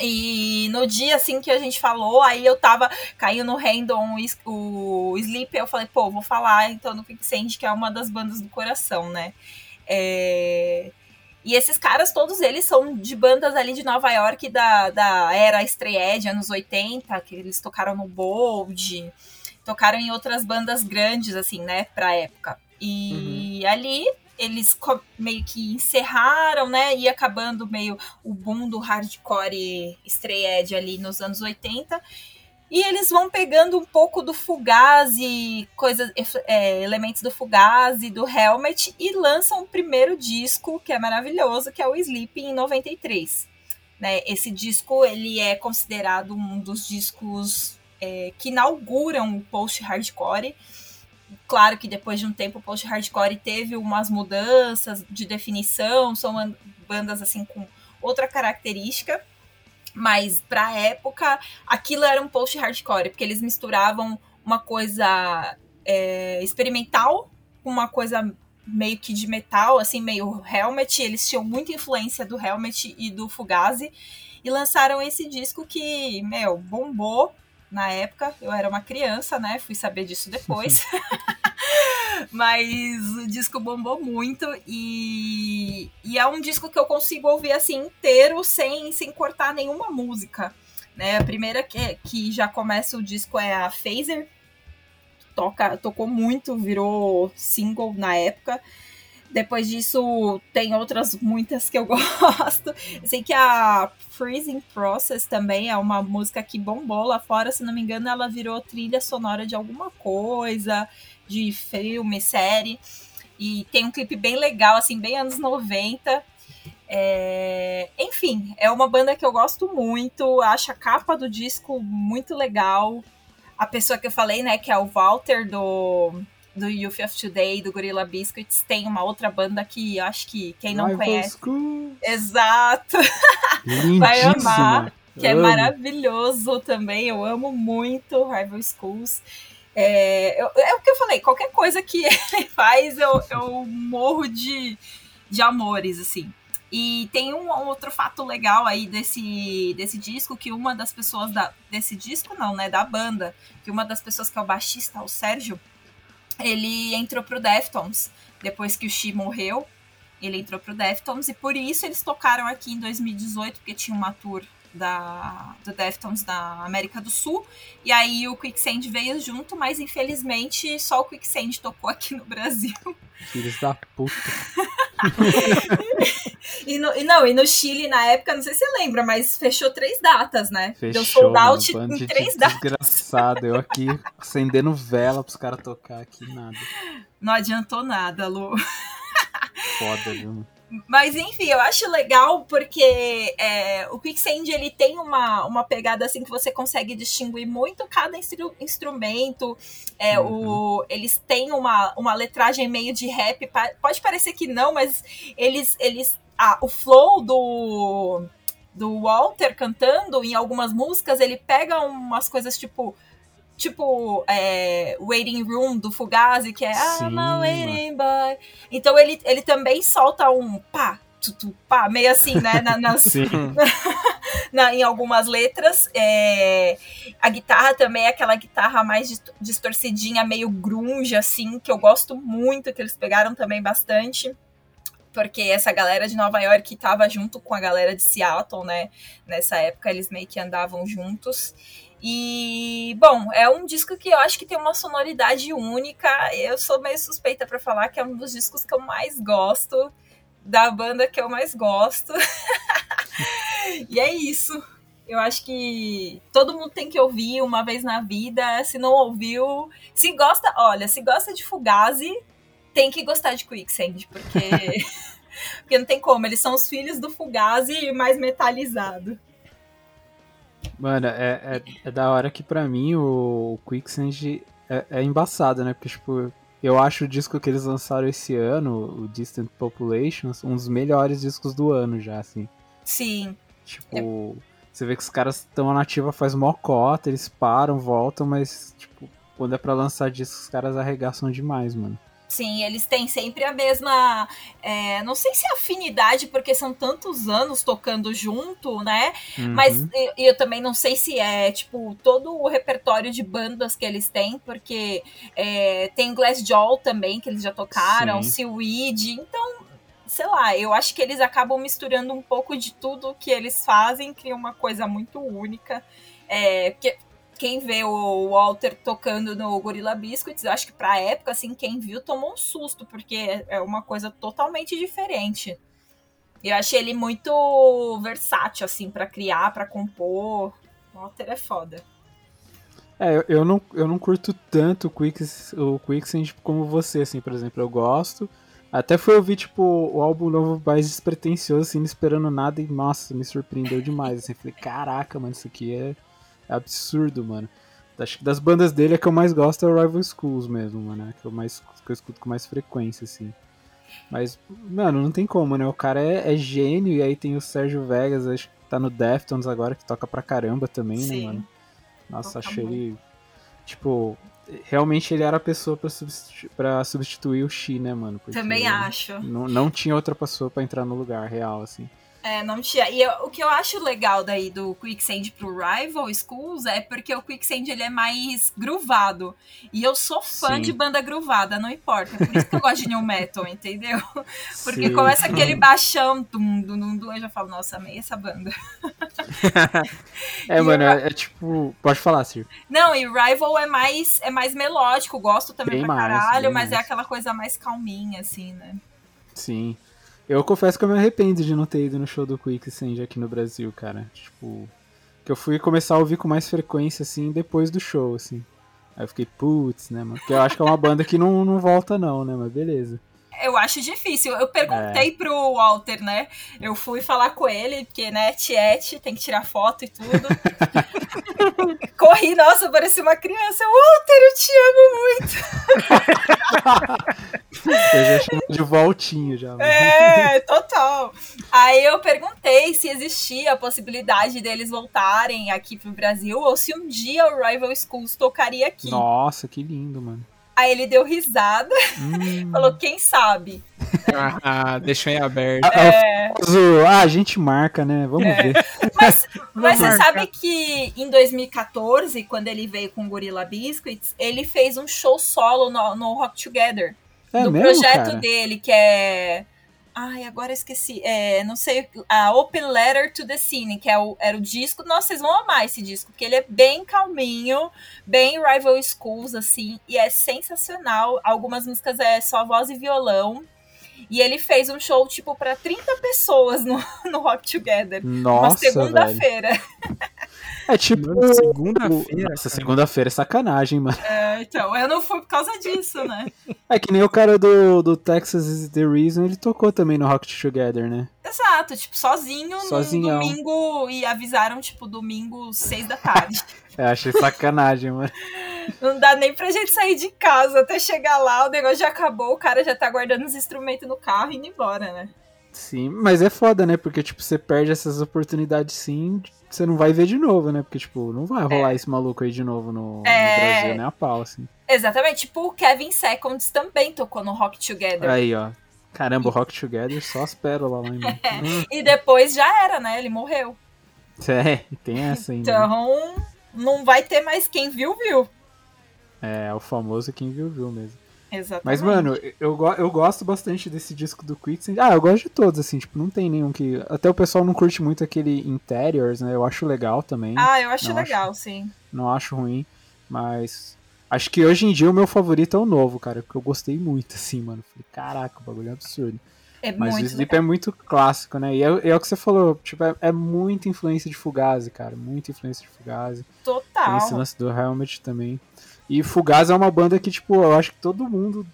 E no dia, assim, que a gente falou, aí eu tava caiu no random o, Sleep, eu falei, pô, vou falar então no Quicksand, que é uma das bandas do coração, né? É, E esses caras, todos eles são de bandas ali de Nova York da, da era Strayed, anos 80, que eles tocaram no Bold, tocaram em outras bandas grandes, assim, né, pra época. E ali eles meio que encerraram, né, e acabando meio o boom do hardcore Strayed ali nos anos 80. E eles vão pegando um pouco do Fugazi, coisas, é, elementos do Fugazi, do Helmet, e lançam o primeiro disco, que é maravilhoso, que é o Sleep, em 93. Né? Esse disco ele é considerado um dos discos é, que inauguram o post-hardcore. Claro que depois de um tempo o post-hardcore teve umas mudanças de definição, são an- bandas assim com outra característica, mas pra época aquilo era um post-hardcore, porque eles misturavam uma coisa é, experimental com uma coisa meio que de metal, assim, meio Helmet. Eles tinham muita influência do Helmet e do Fugazi. E lançaram esse disco que, meu, bombou na época. Eu era uma criança, né? Fui saber disso depois. *laughs* Mas o disco bombou muito e, e é um disco que eu consigo ouvir assim inteiro sem, sem cortar nenhuma música. Né? A primeira que, que já começa o disco é a Phaser. Toca, tocou muito, virou single na época. Depois disso, tem outras muitas que eu *laughs* gosto. Eu sei que a Freezing Process também é uma música que bombou lá fora. Se não me engano, ela virou trilha sonora de alguma coisa, de filme, série. E tem um clipe bem legal, assim, bem anos 90. É, Enfim, é uma banda que eu gosto muito. Acho a capa do disco muito legal. A pessoa que eu falei, né, que é o Walter do, do Youth of Today, do Gorilla Biscuits, tem uma outra banda que eu acho que quem não Rival conhece. Exato, vai amar. Que é Amo. maravilhoso também. Eu amo muito Rival Schools. É, eu- é o que eu falei, qualquer coisa que *laughs* ele faz, eu, eu morro de, de amores, assim. E tem um outro fato legal aí desse, desse disco, que uma das pessoas da, desse disco, não, né, da banda, que uma das pessoas que é o baixista, o Sérgio, ele entrou pro Deftones, depois que o Xi morreu, ele entrou pro Deftones, e por isso eles tocaram aqui em 2018, porque tinha uma tour da, do Deftones na América do Sul, e aí o Quicksand veio junto, mas infelizmente só o Quicksand tocou aqui no Brasil. Filhos da puta. *laughs* E, no, e não, e no Chile, na época, não sei se você lembra, mas fechou três datas, né? Deu Fechou, sold out mano, em de três datas. desgraçado. Eu aqui acendendo vela pros caras tocar aqui, nada. Não adiantou nada, Lu. Foda, viu? Mas enfim, eu acho legal porque é, o Quicksand ele tem uma, uma pegada assim que você consegue distinguir muito cada instru- instrumento. É, o, eles têm uma, uma letragem meio de rap. Pode parecer que não, mas eles. eles ah, o flow do, do Walter cantando em algumas músicas, ele pega umas coisas tipo. Tipo, é, Waiting Room do Fugazi, que é Sim, I'm a waiting boy. Então ele, ele também solta um pá, tutu, pá, meio assim, né? na- nas, Sim. *laughs* na- em algumas letras. É, a guitarra também é aquela guitarra mais dist- distorcidinha, meio grunge, assim, que eu gosto muito, que eles pegaram também bastante. Porque essa galera de Nova York tava junto com a galera de Seattle, né? Nessa época eles meio que andavam juntos. E, bom, é um disco que eu acho que tem uma sonoridade única. Eu sou meio suspeita pra falar que é um dos discos que eu mais gosto, da banda que eu mais gosto. *laughs* e é isso. Eu acho que todo mundo tem que ouvir uma vez na vida. Se não ouviu, se gosta, olha, se gosta de Fugazi, tem que gostar de Quicksand, porque *laughs* porque não tem como, eles são os filhos do Fugazi mais metalizado. Mano, é, é, é da hora que pra mim o Quicksand é, é embaçado, né? Porque, tipo, eu acho o disco que eles lançaram esse ano, o Distant Populations, um dos melhores discos do ano já, assim. Sim, Tipo, você vê que os caras estão na ativa faz mó cota, eles param, voltam, mas, tipo, quando é pra lançar discos, os caras arregaçam demais, mano. Sim, eles têm sempre a mesma. é, não sei se é afinidade, porque são tantos anos tocando junto, né? Mas Uhum. e- e eu também não sei se é, tipo, todo o repertório de bandas que eles têm, porque é, tem Glassjaw também, que eles já tocaram, Sim. Seaweed, então, sei lá, eu acho que eles acabam misturando um pouco de tudo que eles fazem, cria uma coisa muito única. É, porque quem vê o Walter tocando no Gorilla Biscuits, eu acho que pra época, assim, quem viu tomou um susto, porque é uma coisa totalmente diferente. Eu achei ele muito versátil, assim, pra criar, pra compor. Walter é foda. É, eu, não, eu não curto tanto o, Quicks, o Quicksand como você, assim, por exemplo, eu gosto. Até fui ouvir, tipo, o álbum novo mais despretensioso, assim, não esperando nada, e nossa, me surpreendeu demais, assim, falei, caraca, mano, isso aqui é, é absurdo, mano. Acho que das bandas dele, a que eu mais gosto é o Rival Schools mesmo, mano, é que eu, mais, que eu escuto com mais frequência, assim. Mas, mano, não tem como, né, o cara é, é gênio, e aí tem o Sérgio Vegas, acho que tá no Deftones agora, que toca pra caramba também, Sim. né, mano. Nossa, Toca achei ele. Tipo, realmente ele era a pessoa pra, substitu- pra substituir o Xi, né, mano? Porque Também acho. Não, não tinha outra pessoa pra entrar no lugar real, assim. É, não tinha. E eu- o que eu acho legal daí do Quicksand pro Rival Schools é porque o Quicksand ele é mais groovado. E eu sou fã Sim. de banda groovada, não importa. Por isso que eu gosto de new metal, entendeu? *laughs* Porque Sim. começa aquele baixão, dum, dum, dum, eu já falo, nossa, amei essa banda. *laughs* É, E mano, eu- é, é tipo. Pode falar, Sir. Não, e Rival é mais, é mais melódico, gosto também Bem pra mais, caralho, mas é mais. aquela coisa mais calminha, assim, né? Sim. Eu confesso que eu me arrependo de não ter ido no show do Quicksand aqui no Brasil, cara. Tipo. Que eu fui começar a ouvir com mais frequência, assim, depois do show, assim. Aí eu fiquei, putz, né, mano? Porque eu acho que é uma banda que não, não volta, não, né? Mas beleza. Eu acho difícil. Eu perguntei pro Walter, né? Eu fui falar com ele, porque, né, Tiete, tem que tirar foto e tudo. *laughs* Corri, nossa, parecia uma criança. Walter, eu te amo muito. *laughs* Eu já chamo de voltinho já. né? É, total. Aí eu perguntei se existia a possibilidade deles voltarem aqui pro Brasil ou se um dia o Rival Schools tocaria aqui. Nossa, que lindo, mano. Aí ele deu risada, Hum. *laughs* falou, quem sabe? Ah, deixou em aberto. Ah, famoso, ah, a gente marca, né? Vamos É. ver. Mas, *laughs* mas você sabe que em 2014, quando ele veio com o Gorilla Biscuits, ele fez um show solo no, no Rock Together. É do mesmo, projeto cara? dele, que é. Ai, agora esqueci. É, não sei. A Open Letter to the Scene, que é o, era o disco. Nossa, vocês vão amar esse disco, porque ele é bem calminho, bem Rival Schools, assim, e é sensacional. Algumas músicas é só voz e violão. E ele fez um show, tipo, pra 30 pessoas no, *laughs* no Rock Together. uma Nossa, velho. segunda-feira. É tipo. Segunda-feira, Nossa, cara. segunda-feira é sacanagem, mano. É, então, eu não fui por causa disso, né? É que nem o cara do, do Texas is the Reason, ele tocou também no Rock Together, né? Exato, tipo, sozinho Sozinhão. no domingo. E avisaram, tipo, domingo, seis da tarde. *laughs* Eu achei sacanagem, mano. Não dá nem pra gente sair de casa até chegar lá, o negócio já acabou, o cara já tá guardando os instrumentos no carro e indo embora, né? Sim, mas é foda, né? Porque, tipo, você perde essas oportunidades sim, você não vai ver de novo, né? Porque, tipo, não vai rolar esse maluco aí de novo no, no É. Brasil, né? A pau, assim. Exatamente, tipo, o Kevin Seconds também tocou no Rock Together. Aí, ó. Caramba, o Rock Together só as pérolas lá, mano. Hum, *laughs* E depois já era, né? Ele morreu. *laughs* É, tem essa ainda. né? Então, não vai ter mais quem viu, viu. É, o famoso quem viu, viu mesmo. Exatamente. Mas, mano, eu, eu gosto bastante desse disco do Quicksand. Ah, eu gosto de todos, assim, tipo, não tem nenhum que. Até o pessoal não curte muito aquele Interiors, né? Eu acho legal também. Ah, eu acho Não, legal, sim. Não acho ruim, mas. Acho que hoje em dia o meu favorito é o novo, cara, porque eu gostei muito, *laughs* assim, mano. Falei, caraca, o bagulho é absurdo. É Mas o Sleep legal. é muito clássico, né? E é, é o que você falou, tipo, é, é muita influência de Fugazi, cara. Muita influência de Fugazi. Tem esse Total. lance do Helmet também. E Fugazi é uma banda que, tipo, eu acho que todo mundo,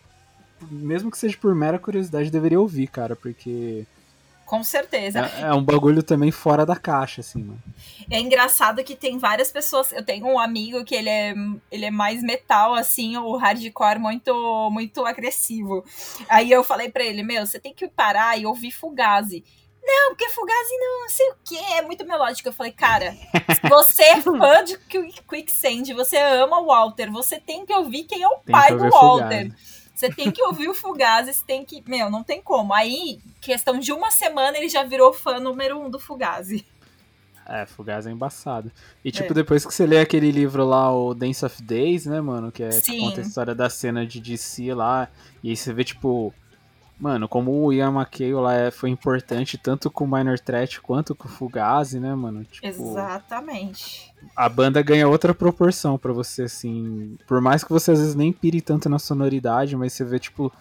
mesmo que seja por mera curiosidade, deveria ouvir, cara, porque Com certeza. é, é um bagulho também fora da caixa, assim, mano. É engraçado que tem várias pessoas. Eu tenho um amigo que ele é, ele é mais metal, assim, o hardcore muito, muito agressivo. Aí eu falei pra ele: Meu, você tem que parar e ouvir Fugazi. Não, porque Fugazi não, não sei o que, é muito melódico. Eu falei, cara, você é fã de Qui- Quicksand, você ama o Walter, você tem que ouvir quem é o Tem pai do Walter. Fugazi. Você tem que ouvir o Fugazi, você tem que. Meu, não tem como. Aí, questão de uma semana, ele já virou fã número um do Fugazi. É, Fugazi é embaçado. E, tipo, É. depois que você lê aquele livro lá, o Dance of Days, né, mano? Que é, que Sim. conta a história da cena de DC lá. E aí você vê, tipo... Mano, como o McHale lá é- foi importante tanto com o Minor Threat quanto com o Fugazi, né, mano? Tipo, Exatamente. a banda ganha outra proporção pra você, assim. Por mais que você às vezes nem pire tanto na sonoridade, mas você vê, tipo,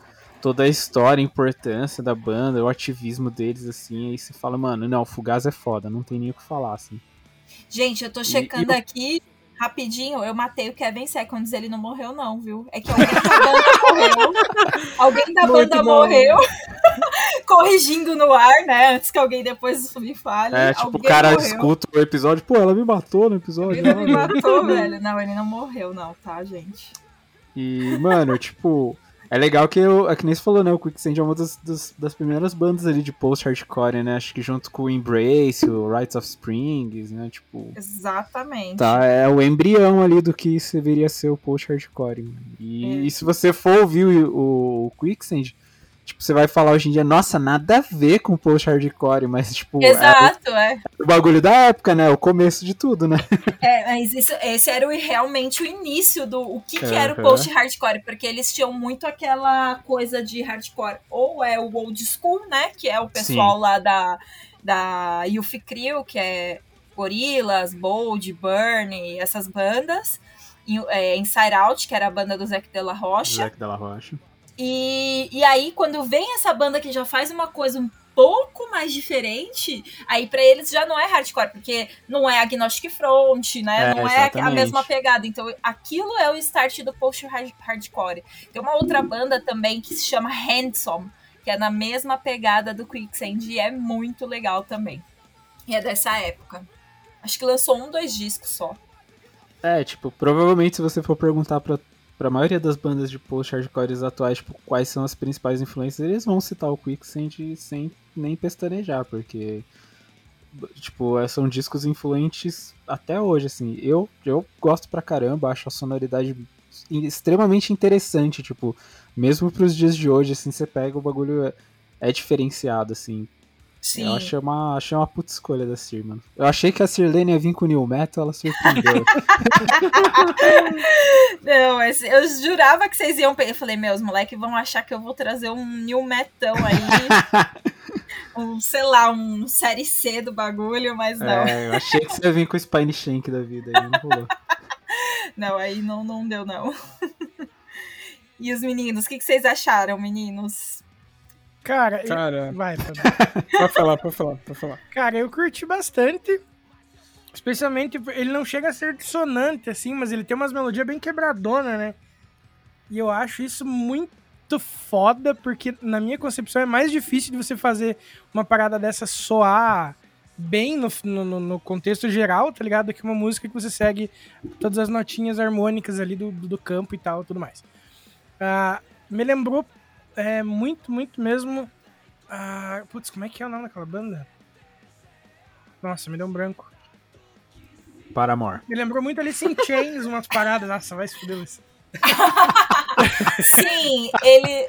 toda a história, a importância da banda, o ativismo deles, assim. Aí você fala, mano, não, o Fugazi é foda, não tem nem o que falar, assim. Gente, eu tô E- checando e o- aqui rapidinho. Eu matei o Kevin Seconds, ele não morreu, não, viu? É que alguém da banda morreu. Alguém da Muito banda bom. morreu. *laughs* Corrigindo no ar, né? Antes que alguém depois me fale. É, tipo, o cara morreu. escuta o episódio, pô, ela me matou no episódio. Ele me olha. matou, velho. Não, ele não morreu, não, tá, gente? E, mano, tipo, é legal que, eu, é que nem você falou, né? O Quicksand é uma das, das, das primeiras bandas ali de post-hardcore, né? Acho que junto com o Embrace, o Rites of Springs, né? Tipo, Exatamente. tá, é o embrião ali do que deveria ser o post-hardcore. mano. E, É. e se você for ouvir o, o, o Quicksand, tipo, você vai falar hoje em dia, nossa, nada a ver com post-hardcore, mas, tipo, é Exato, é. o, bagulho da época, né? O começo de tudo, né? É, mas isso, esse era o- realmente o início do o que, que era o Aham. post-hardcore, porque eles tinham muito aquela coisa de hardcore, ou é o old school, né, que é o pessoal lá da, da Youth Crew, que é Gorillaz, Bold, Burn, essas bandas, e, é, Inside Out, que era a banda do Zac de la Rocha, Zac Della Rocha. E, e aí, quando vem essa banda que já faz uma coisa um pouco mais diferente, aí pra eles já não é hardcore, porque não é Agnostic Front, né? É, não é a exatamente. mesma pegada. Então, aquilo é o start do post-hardcore. Tem uma outra banda também que se chama Handsome, que é na mesma pegada do Quicksand e é muito legal também. E é dessa época. Acho que lançou um, dois discos só. É, tipo, provavelmente se você for perguntar pra, pra maioria das bandas de post-hardcores atuais, tipo, quais são as principais influências, eles vão citar o Quicksand sem nem pestanejar, porque, tipo, é- são discos influentes até hoje, assim. Eu, eu gosto pra caramba, acho a sonoridade extremamente interessante, tipo, mesmo pros dias de hoje, assim, você pega o bagulho, é, é diferenciado, assim. Sim. Eu achei uma, achei uma puta escolha da Sir, mano. Eu achei que a Sirlene ia vir com o New Metal, ela surpreendeu. *laughs* Não, esse- eu jurava que vocês iam. Eu falei, meus moleques vão achar que eu vou trazer um new metão aí. *laughs* um, sei lá, um série C do bagulho, mas não. É, eu achei que você ia vir com o Spine Shank da vida aí, não rolou. *laughs* Não, aí não, não deu, não. e os meninos, o que, que vocês acharam, meninos? Cara, eu- Cara, vai, *laughs* Fábio. pode falar, pode falar, pode falar. Cara, eu curti bastante. Especialmente, ele não chega a ser dissonante, assim, mas ele tem umas melodias bem quebradonas, né? E eu acho isso muito foda, porque na minha concepção é mais difícil de você fazer uma parada dessa soar bem no, no, no contexto geral, tá ligado? Do que uma música que você segue todas as notinhas harmônicas ali do, do campo e tal, tudo mais. Ah, me lembrou é, muito, muito mesmo. ah, putz, como é que é o nome daquela banda? Nossa, me deu um branco. Paramore. Me lembrou muito Alice in Chains, umas paradas. Nossa, vai se fuder isso. Sim, ele...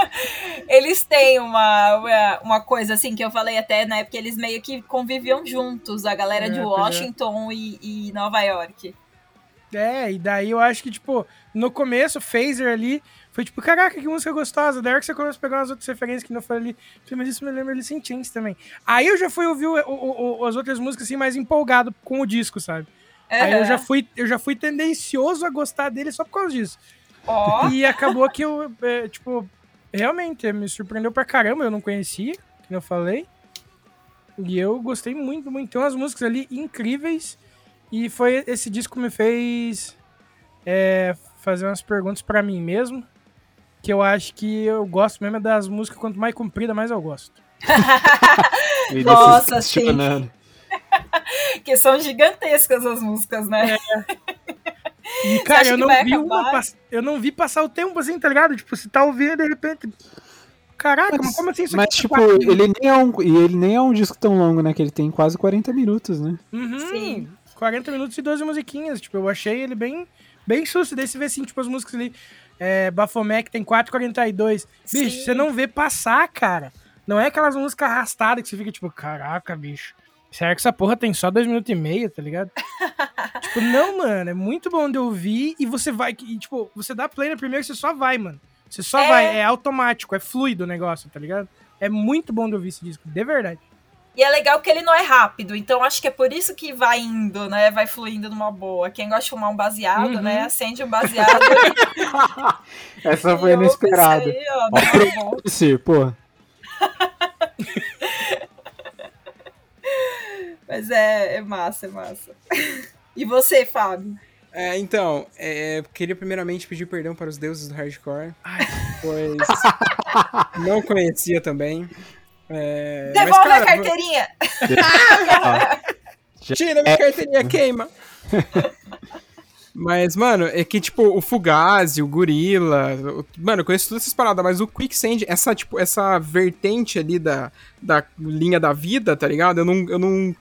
*laughs* eles têm uma, uma- uma coisa assim que eu falei até na época, eles meio que conviviam juntos, a galera de É, pois é. Washington e, e Nova York. É, e daí eu acho que, tipo, no começo, o Phaser ali foi tipo, caraca, que música gostosa. Daí que você começa a pegar umas outras referências que não foi ali, eu falei, mas isso me lembra Alice in Chains também. Aí eu já fui ouvir o- o- o- as outras músicas assim, mais empolgado com o disco, sabe? Aí eu já, fui, eu já fui tendencioso a gostar dele só por causa disso. Ó, E acabou que eu, é, tipo, realmente me surpreendeu pra caramba, eu não conhecia, que eu falei. E eu gostei muito, muito. Tem umas músicas ali incríveis. E foi esse disco que me fez é, fazer umas perguntas pra mim mesmo. Que eu acho que eu gosto mesmo é das músicas, quanto mais comprida, mais eu gosto. *laughs* Nossa, questionando. *laughs* que são gigantescas as músicas, né? E, *laughs* cara, eu não, vi uma, eu não vi passar o tempo assim, tá ligado? Tipo, você tá ouvindo de repente. Caraca, mas, como assim isso Mas, aqui tá tipo, ele nem, é um, e ele nem é um disco tão longo, né? Que ele tem quase 40 minutos, né? Uhum, Sim. 40 minutos e 12 musiquinhas. Tipo, eu achei ele bem, bem susto. Daí você vê assim, tipo, as músicas ali. É, Baphomet tem 4,42. Bicho, Sim. você não vê passar, cara. Não é aquelas músicas arrastadas que você fica, tipo, caraca, bicho. Será que essa porra tem só dois minutos e meio, tá ligado? *laughs* tipo, não, mano, é muito bom de ouvir e você vai. E, tipo, você dá play na primeira e você só vai, mano. Você só É. vai, é automático, é fluido o negócio, tá ligado? É muito bom de ouvir esse disco, de verdade. E é legal que ele não é rápido, então acho que é por isso que vai indo, né? Vai fluindo numa boa. Quem gosta de fumar um baseado, Uhum. né? Acende um baseado. *laughs* Essa foi inesperada. aí, ó, pô. *laughs* Mas é, é massa, é massa. E você, Fábio? É, então, é, queria primeiramente pedir perdão para os deuses do hardcore, Ai. pois *laughs* não conhecia também. É, Devolve mas, cara, a carteirinha! *laughs* Tira minha carteirinha, queima! Mas, mano, é que, tipo, o Fugazi, o Gorila. o- Mano, eu conheço todas essas paradas, mas o Quicksand, essa, tipo, essa vertente ali da, da linha da vida, tá ligado? Eu não, eu não,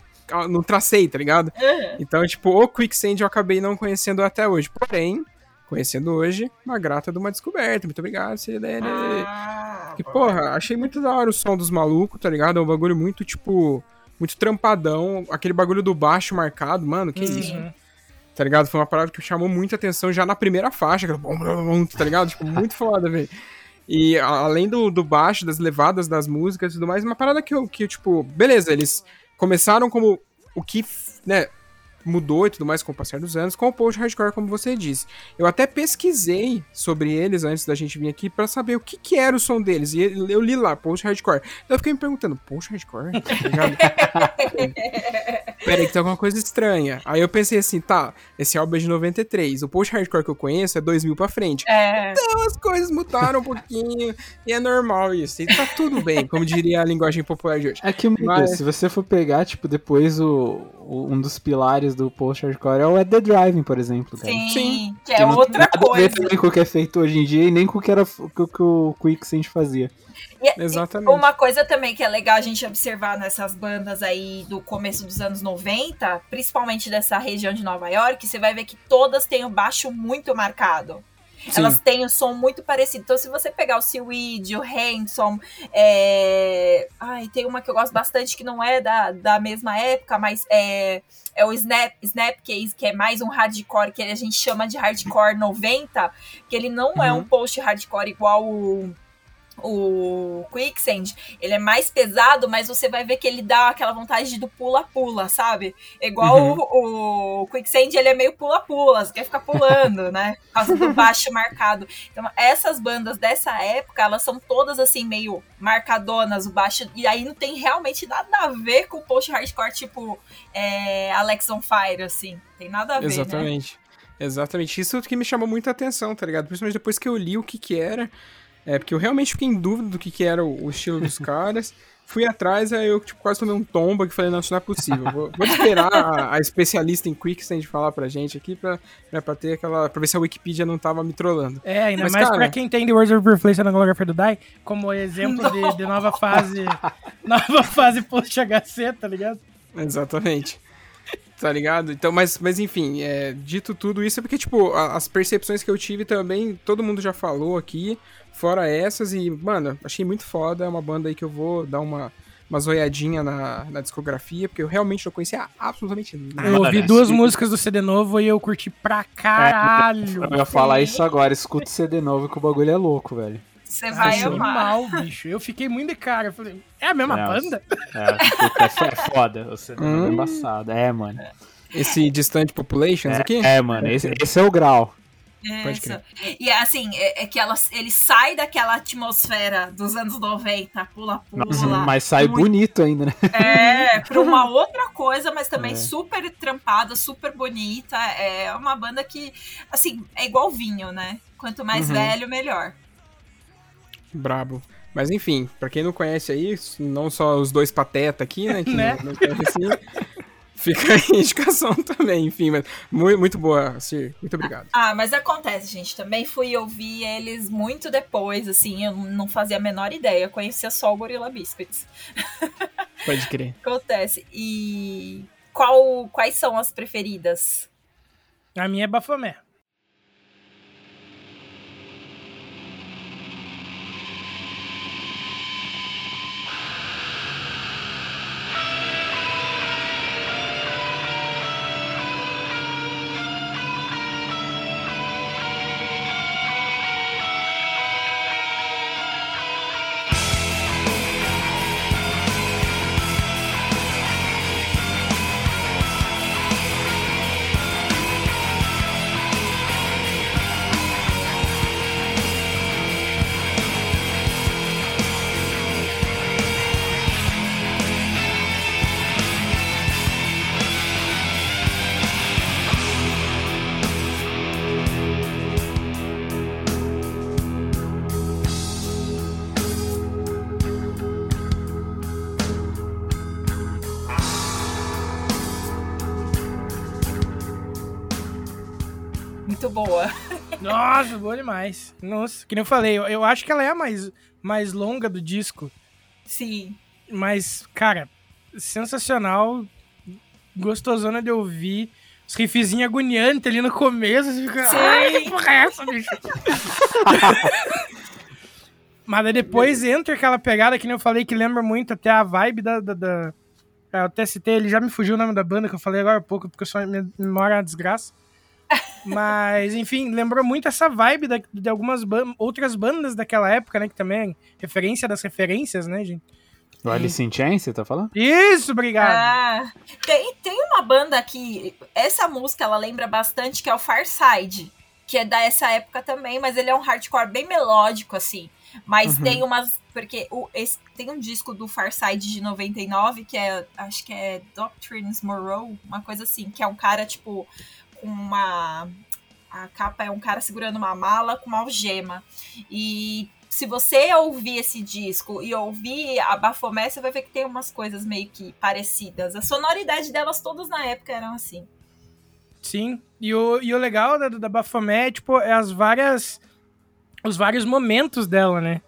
não tracei, tá ligado? Uhum. Então, tipo, o Quicksand eu acabei não conhecendo até hoje. Porém, conhecendo hoje, uma grata de uma descoberta. Muito obrigado, Silene. Ah, E, porra, achei muito da hora o som dos malucos, tá ligado? É um bagulho muito, tipo, muito trampadão. Aquele bagulho do baixo marcado, mano, que isso. Uhum. Tá ligado? Foi uma parada que chamou muita atenção já na primeira faixa, bom, tá ligado? Tipo, muito foda, velho. E a- além do, do baixo, das levadas das músicas e tudo mais, uma parada que eu, que, tipo, beleza, eles começaram como o que, né, mudou e tudo mais com o passar dos anos, com o post-hardcore, como você disse. Eu até pesquisei sobre eles antes da gente vir aqui pra saber o que, que era o som deles. E eu li lá, post-hardcore. Então eu fiquei me perguntando, post-hardcore? Tá? *laughs* *laughs* Peraí, que tem alguma coisa estranha. Aí eu pensei assim, tá, esse álbum é de 93. O post-hardcore que eu conheço é 2000 pra frente. É, Então as coisas mudaram um pouquinho e é normal isso. E tá tudo bem, como diria a linguagem popular de hoje. É que, Mas- se você for pegar, tipo, depois o, o- um dos pilares do post-hardcore é o At The Driving, por exemplo, cara. sim, Sim. que é não tem outra nada a ver coisa. também com o que é feito hoje em dia e nem com o que, era, com o que o Quicksand fazia. E- Exatamente. Uma coisa também que é legal a gente observar nessas bandas aí do começo dos anos 90, principalmente dessa região de Nova York, você vai ver que todas têm o baixo muito marcado. Sim. Elas têm o som muito parecido. Então, se você pegar o Seaweed, o Handsome, é... Ai, tem uma que eu gosto bastante que não é da, da mesma época, mas é, é o Snap, Snapcase, que é mais um hardcore, que a gente chama de hardcore 90, que ele não é Uhum. um post-hardcore igual o o Quicksand, ele é mais pesado, mas você vai ver que ele dá aquela vontade de do pula-pula, sabe? Igual Uhum. o, o Quicksand, ele é meio pula-pula, você quer ficar pulando, né? Por causa do baixo marcado. Então, essas bandas dessa época, elas são todas assim, meio marcadonas, o baixo, e aí não tem realmente nada a ver com o post-hardcore, tipo é, Alex on Fire, assim. Tem nada a ver, né? Exatamente. Exatamente. Isso que me chamou muita atenção, tá ligado? Principalmente depois que eu li o que que era. É, porque eu realmente fiquei em dúvida do que que era o, o estilo dos *laughs* caras. Fui atrás, aí eu tipo, quase tomei um tombo que falei, não, isso não é possível. Vou, vou esperar a, a especialista em Quicksand falar pra gente aqui pra, pra, pra ter aquela. pra ver se a Wikipedia não tava me trollando. É, ainda Mas, mais cara- pra quem The Words of Reflection na Golgotha do Die, como exemplo de, *laughs* de nova fase. nova fase post-HC, tá ligado? Exatamente. Tá ligado? Então, mas, mas enfim, é, dito tudo isso, é porque, tipo, a- as percepções que eu tive também, todo mundo já falou aqui, fora essas, e, mano, achei muito foda. É uma banda aí que eu vou dar uma, uma zoiadinha na, na discografia, porque eu realmente não conhecia absolutamente nada. Eu ouvi duas músicas do CD novo e eu curti pra caralho. Eu ia falar isso agora, escuta o CD novo que o bagulho é louco, velho. Você vai Achei amar. mal, bicho. Eu fiquei muito de cara. Eu falei, é a mesma Nossa. banda? É, é fo- é foda, CD novo é Hum. embaçado. É, mano. Esse Distant Populations aqui? É, mano, esse, esse é o grau. Pode Isso. E assim, é, é que ela, ele sai daquela atmosfera dos anos 90, pula-pula. Nossa, mas sai muito- bonito ainda, né? É, pra uma *laughs* outra coisa, mas também É. super trampada, super bonita. É uma banda que, assim, é igual vinho, né? Quanto mais Uhum. velho, melhor. Brabo. Mas enfim, pra quem não conhece aí, não só os dois pateta aqui, né? Que *laughs* Né? não, não conhece, fica aí a *laughs* indicação também, enfim. Mas muito, muito boa, Sir. Muito obrigado. Ah, mas acontece, gente. Também fui ouvir eles muito depois, assim, eu não fazia a menor ideia. Eu conhecia só o Gorilla Biscuits. *laughs* Pode crer. Acontece. E qual, quais são as preferidas? A minha é Bafomé. Boa demais. Nossa, que nem eu falei, eu, eu acho que ela é a mais, mais longa do disco. Sim. Mas, cara, sensacional. Gostosona de ouvir. Os riffzinhos agoniantes ali no começo. Você fica. Sim. Ai, que porra é essa, bicho? *laughs* Mas aí depois entra aquela pegada que nem eu falei que lembra muito até a vibe da. da, da... O TST, ele já me fugiu o nome da banda que eu falei agora há pouco, porque só minha memória é uma desgraça. Mas, enfim, lembrou muito essa vibe da- de algumas ban- outras bandas daquela época, né? Que também é referência das referências, né, gente? O Alice in Chains, você tá falando? Isso, obrigado. Ah, tem, tem uma banda que. Essa música ela lembra bastante, que é o Far Side, que é dessa época também, mas ele é um hardcore bem melódico, assim. Mas Uhum. tem umas. Porque o, esse- tem um disco do Far Side de 99, que é. Acho que é Doctrines Moreau, uma coisa assim, que é um cara, tipo, com uma. A capa é um cara segurando uma mala com uma algema. E se você ouvir esse disco e ouvir a Bafomé, você vai ver que tem umas coisas meio que parecidas. A sonoridade delas todas na época eram assim. Sim. E o, e o legal da, da Baphomet, tipo, é as várias. Os vários momentos dela, né?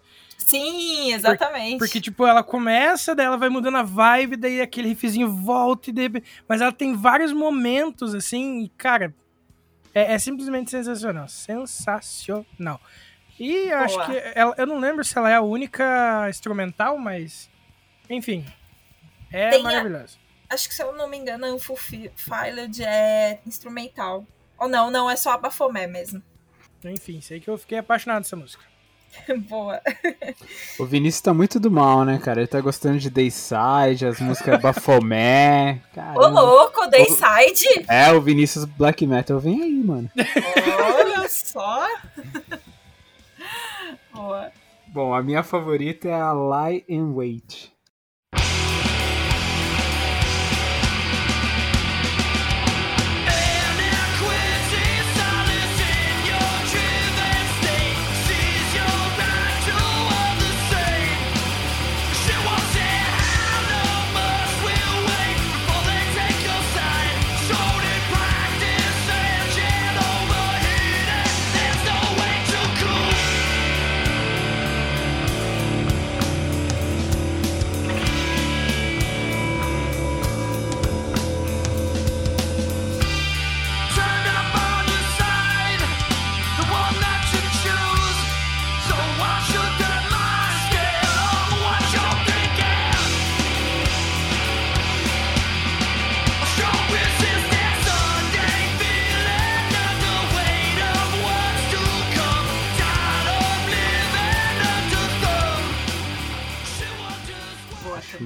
Sim, exatamente. Porque, tipo, ela começa, daí ela vai mudando a vibe, daí aquele riffzinho volta e daí... Mas ela tem vários momentos, assim, e, cara, é, é simplesmente sensacional. Sensacional. E acho que ela, eu não lembro se ela é a única instrumental, mas. Enfim. É Tem a- maravilhosa. Acho que se eu não me engano, o Fulfilled é instrumental. Ou não, não, é só a Bafomé mesmo. Enfim, sei que eu fiquei apaixonado dessa música. *laughs* Boa. O Vinícius tá muito do mal, né, cara? Ele tá gostando de Dayside, as músicas Bafomé. *laughs* Ô, louco, Dayside? É, o Vinícius Black Metal vem aí, mano. Olha *laughs* só. Boa. Bom, a minha favorita é a Lie and Wait.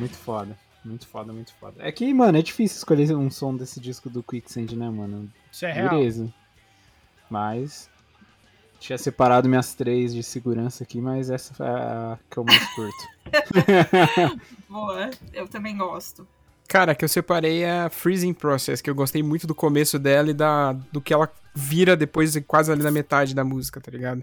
Muito foda. Muito foda, muito foda. É que, mano, é difícil escolher um som desse disco do Quicksand, né, mano? Isso é real. Beleza. Mas. Tinha separado minhas três de segurança aqui, mas essa foi a que eu mais curto. *laughs* *laughs* Boa. Eu também gosto. Cara, a que eu separei é a Freezing Process, que eu gostei muito do começo dela e da, do que ela vira depois, quase ali na metade da música, tá ligado?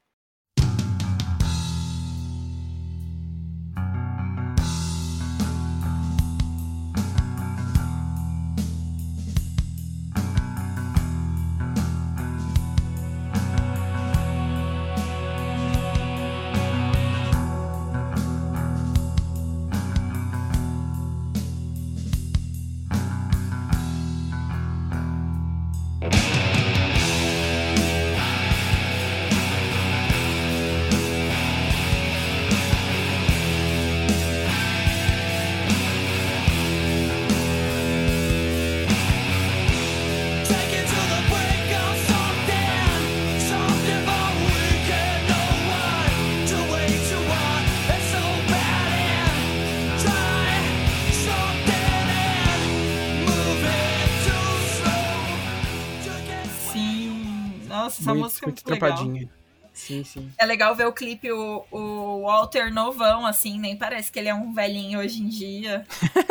Nossa, essa música é muito legal. trampadinha. Sim, sim. É legal ver o clipe, o, o Walter novão, assim, nem parece que ele é um velhinho hoje em dia.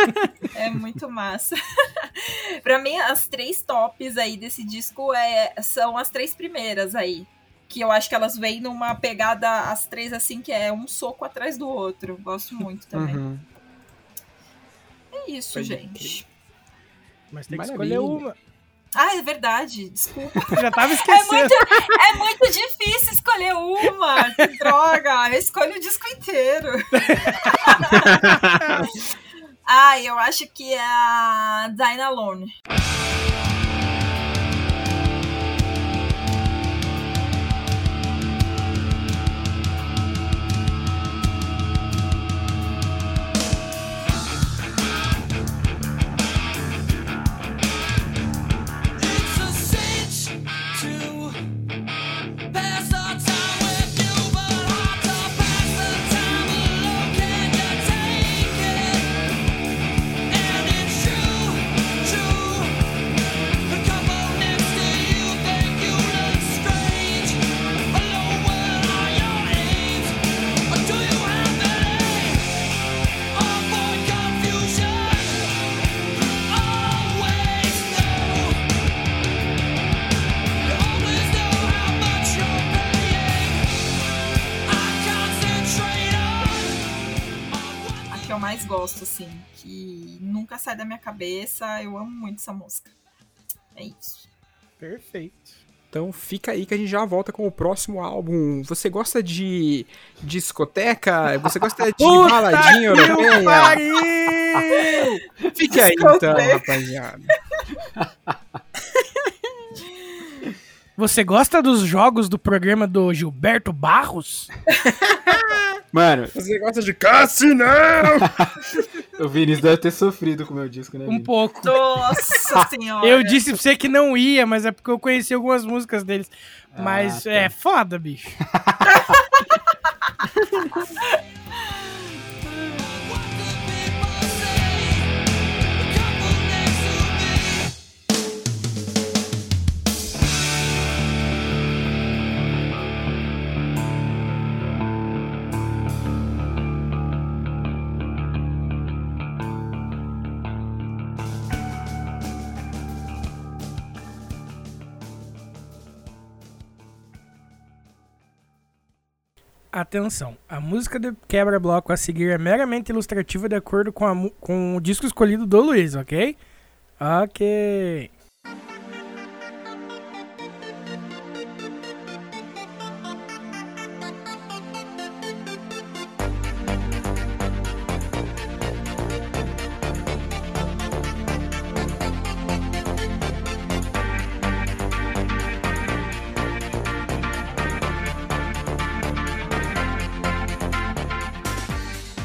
*laughs* é muito massa. *laughs* pra mim, as três tops aí desse disco é, são as três primeiras aí. Que eu acho que elas vêm numa pegada, as três assim, que é um soco atrás do outro. Gosto muito também. Uhum. É isso, Pode gente. Mas tem que Maravilha. escolher uma. Ah, é verdade. Desculpa. *laughs* Já tava É esquecendo. muito, é muito difícil escolher uma. Que droga. Eu escolho o disco inteiro. *laughs* ah, eu acho que é a Dine Alone. Sai da minha cabeça. Eu amo muito essa música. É isso. Perfeito. Então fica aí que a gente já volta com o próximo álbum. Você gosta de discoteca? Você gosta de *laughs* Puta baladinha europeia? pariu! Fica aí então, rapaziada. *laughs* Você gosta dos jogos do programa do Gilberto Barros? *laughs* Mano, Você gosta de Cassinão? *laughs* o Vinícius deve ter sofrido com o meu disco, né? Um Vini? pouco. Nossa *laughs* senhora. Eu disse pra você que não ia, mas é porque eu conheci algumas músicas deles. Mas Ah, tá. é foda, bicho. Atenção, a música de quebra-bloco a seguir é meramente ilustrativa de acordo com, a com o disco escolhido do Luiz, ok? Ok.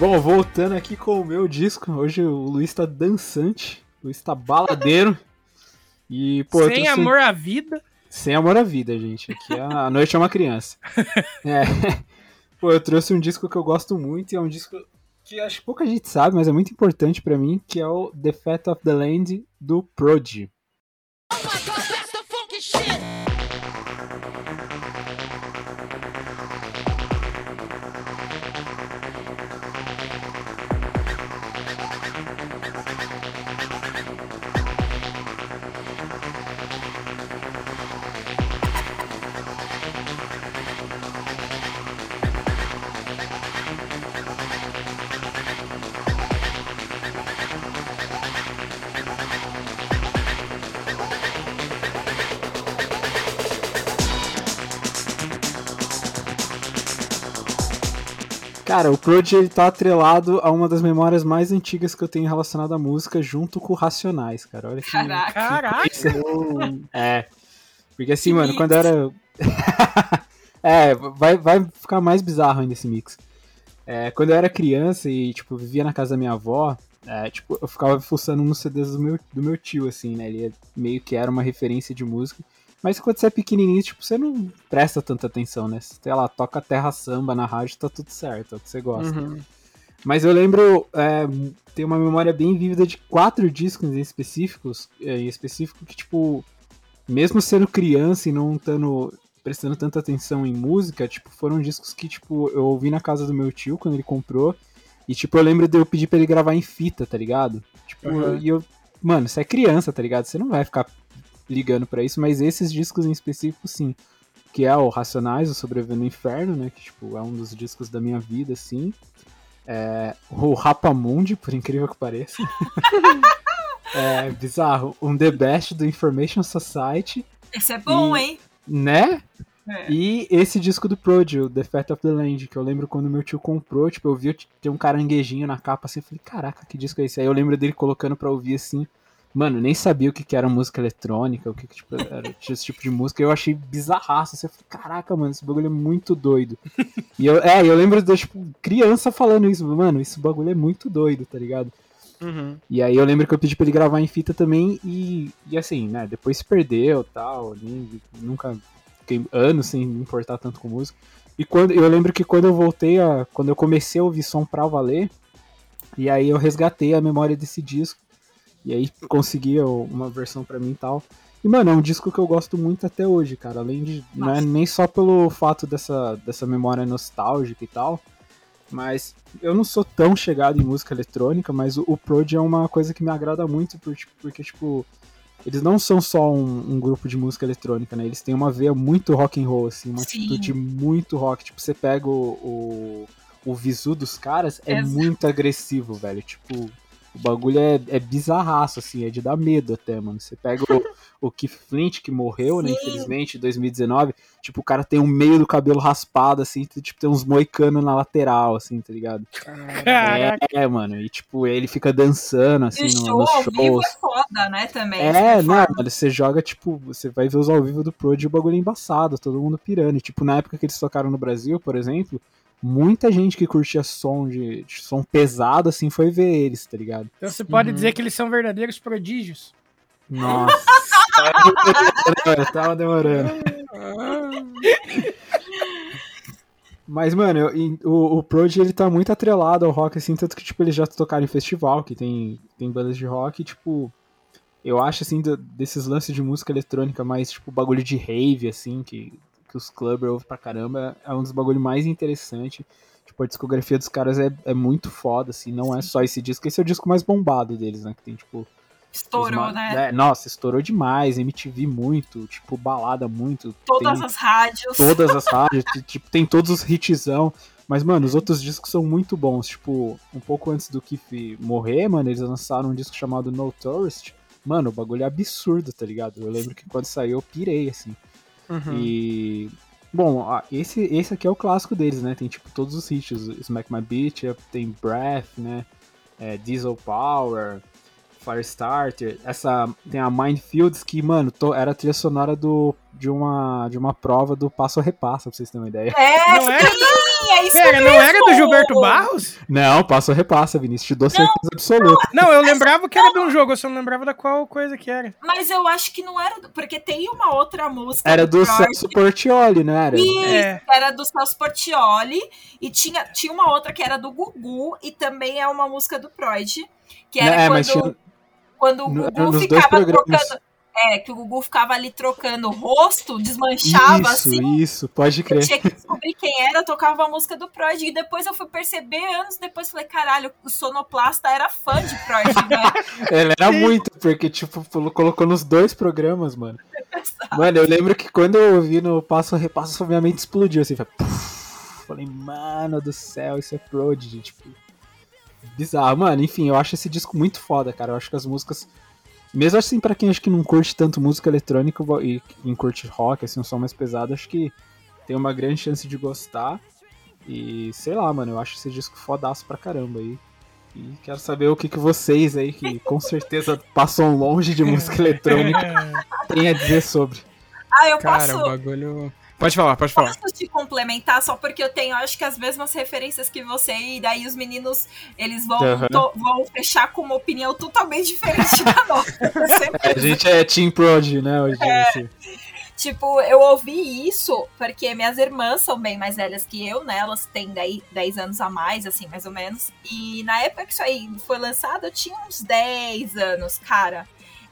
Bom, voltando aqui com o meu disco. Hoje o Luiz tá dançante. O Luiz tá baladeiro. E, pô, Sem trouxe amor à vida. Sem amor à vida, gente. Aqui a, a noite é uma criança. *laughs* É. Pô, eu trouxe um disco que eu gosto muito e é um disco que acho que pouca gente sabe, mas é muito importante pra mim, que é o The Fat of the Land do Prodigy. Cara, o Prodigy ele tá atrelado a uma das memórias mais antigas que eu tenho relacionada à música, junto com Racionais, cara. Olha que Caraca. Caraca. *laughs* É. Porque assim, Que mano, mix. quando eu era. *laughs* é, vai, vai ficar mais bizarro ainda esse mix. É, quando eu era criança e, tipo, vivia na casa da minha avó, é, tipo, eu ficava fuçando nos CDs do meu, do meu tio, assim, né? Ele meio que era uma referência de música. Mas quando você é pequenininho, tipo, você não presta tanta atenção, né? Sei lá, toca terra samba na rádio, tá tudo certo, é o que você gosta. Uhum. Mas eu lembro, é, tem uma memória bem vívida de quatro discos em específicos, é, em específico que, tipo, mesmo sendo criança e não tando, prestando tanta atenção em música, tipo, foram discos que, tipo, eu ouvi na casa do meu tio quando ele comprou, e, tipo, eu lembro de eu pedir pra ele gravar em fita, tá ligado? Tipo, Uhum. e eu, mano, você é criança, tá ligado? Você não vai ficar ligando pra isso, mas esses discos em específico, sim. Que é o Racionais, o Sobrevivendo no Inferno, né? Que, tipo, é um dos discos da minha vida, assim. É, o Rapamundi, por incrível que pareça. *laughs* é bizarro. Um The Best do Information Society, Esse é bom, E- hein? né? É. E esse disco do Prodigy, The Fat of the Land, que eu lembro quando meu tio comprou, tipo, eu vi tem um caranguejinho na capa assim, eu falei, caraca, que disco é esse? Aí eu lembro dele colocando pra ouvir assim. Mano, nem sabia o que, que era música eletrônica, o que, que tipo, era *laughs* esse tipo de música. Eu achei bizarraço. Assim, eu falei, caraca, mano, esse bagulho é muito doido. e eu, é, eu lembro de, tipo, criança falando isso, mano, esse bagulho é muito doido, tá ligado? Uhum. E aí eu lembro que eu pedi pra ele gravar em fita também e, e assim, né, depois se perdeu tal, nem, nunca fiquei anos sem me importar tanto com música. E quando eu lembro que quando eu voltei a. Quando eu comecei a ouvir som pra valer, e aí eu resgatei a memória desse disco. E aí consegui ó, uma versão pra mim e tal. E, mano, é um disco que eu gosto muito até hoje, cara. Além de. Não é nem só pelo fato dessa, dessa memória nostálgica e tal. Mas eu não sou tão chegado em música eletrônica, mas o, o Prod é uma coisa que me agrada muito, por, porque, tipo, eles não são só um, um grupo de música eletrônica, né? Eles têm uma veia muito rock and roll, assim, uma Sim. atitude muito rock. Tipo, você pega o, o, o visu dos caras é Exato. muito agressivo, velho. Tipo, o bagulho é, é bizarraço, assim, é de dar medo até, mano. Você pega o, *laughs* o Keith Flint, que morreu, né, Sim. infelizmente, em 2019, tipo, o cara tem o meio do cabelo raspado, assim, tipo, tem uns moicanos na lateral, assim, tá ligado? Caraca. É, é, mano, e tipo, ele fica dançando, assim, E no- show nos ao vivo shows. é foda, né, também. É, não, forma. mano, você joga, tipo, você vai ver os ao vivo do Prod e o bagulho é embaçado, todo mundo pirando. E, tipo, na época que eles tocaram no Brasil, por exemplo, muita gente que curtia som de, de som pesado, assim, foi ver eles, tá ligado? Então você pode Uhum. dizer que eles são verdadeiros prodígios. Nossa, *laughs* eu tava demorando. Mas, mano, eu- o, o Prod, ele tá muito atrelado ao rock, assim, tanto que, tipo, eles já tocaram em festival, que tem, tem bandas de rock, e, tipo, eu acho, assim, do- desses lances de música eletrônica mais, tipo, bagulho de rave, assim, que, que os clubbers ouvem pra caramba, é um dos bagulhos mais interessantes. Tipo, a discografia dos caras é, é muito foda, assim, não é só esse disco, esse é o disco mais bombado deles, né, que tem, tipo, Estourou, ma- né? é, nossa, estourou demais, MTV muito, tipo, balada muito. Todas tem as rádios. todas as *laughs* rádios, tipo, tem todos os hitzão. Mas, mano, os outros discos são muito bons. Tipo, um pouco antes do Keith morrer, mano, eles lançaram um disco chamado No Tourist. Mano, o bagulho é absurdo, tá ligado? Eu lembro que quando saiu eu pirei, assim. Uhum. E. Bom, esse, esse aqui é o clássico deles, né? Tem tipo todos os hits, Smack My Beat, tem Breath, né? É, Diesel Power, Firestarter, essa tem a Mindfields que, mano, to- era a trilha sonora do, de, uma, de uma prova do Passo a Repassa, pra vocês terem uma ideia. É, Não era? sim, é isso Pera, não era do Gilberto Barros? Não, Passo a Repassa, Vinícius, te dou certeza absoluta. Não, eu lembrava que era de um jogo, eu só não lembrava da qual coisa que era. Mas eu acho que não era. do- Porque tem uma outra música. Era do Prod, Celso Portioli, não era? Isso, É. era do Celso Portioli. E tinha, tinha uma outra que era do Gugu. E também é uma música do Prod. Que era é, quando, mas tinha, quando o Gugu nos ficava trocando. É, que o Gugu ficava ali trocando o rosto, desmanchava Isso, assim. isso, pode Eu crer. tinha que descobrir quem era, tocava a música do Prod. E depois eu fui perceber, anos depois, falei, caralho, o Sonoplasta era fã de Prod, né? *laughs* Ele era muito, porque, tipo, colo- colocou nos dois programas, mano. Mano, eu lembro que quando eu ouvi no Passo a Repasso, minha mente explodiu, assim, foi, falei, mano do céu, isso é Prodigy, tipo, bizarro. Mano, enfim, eu acho esse disco muito foda, cara, eu acho que as músicas, mesmo assim, pra quem acho que não curte tanto música eletrônica e quem curte rock, assim, um som mais pesado, acho que tem uma grande chance de gostar. E, sei lá, mano, eu acho esse disco fodaço pra caramba aí. E quero saber o que, que vocês aí, que com certeza passam longe de música *laughs* eletrônica, têm a dizer sobre. Ah, eu Cara, posso. o bagulho. Pode falar, pode falar. Posso te complementar só porque eu tenho, acho que as mesmas referências que você, e daí os meninos, eles vão, Aham. to- vão fechar com uma opinião totalmente *laughs* diferente da nossa. certeza. A gente é Team Prod, né, hoje. assim. Tipo, eu ouvi isso porque minhas irmãs são bem mais velhas que eu, né? Elas têm daí 10 anos a mais, assim, mais ou menos. E na época que isso aí foi lançado, eu tinha uns 10 anos, cara.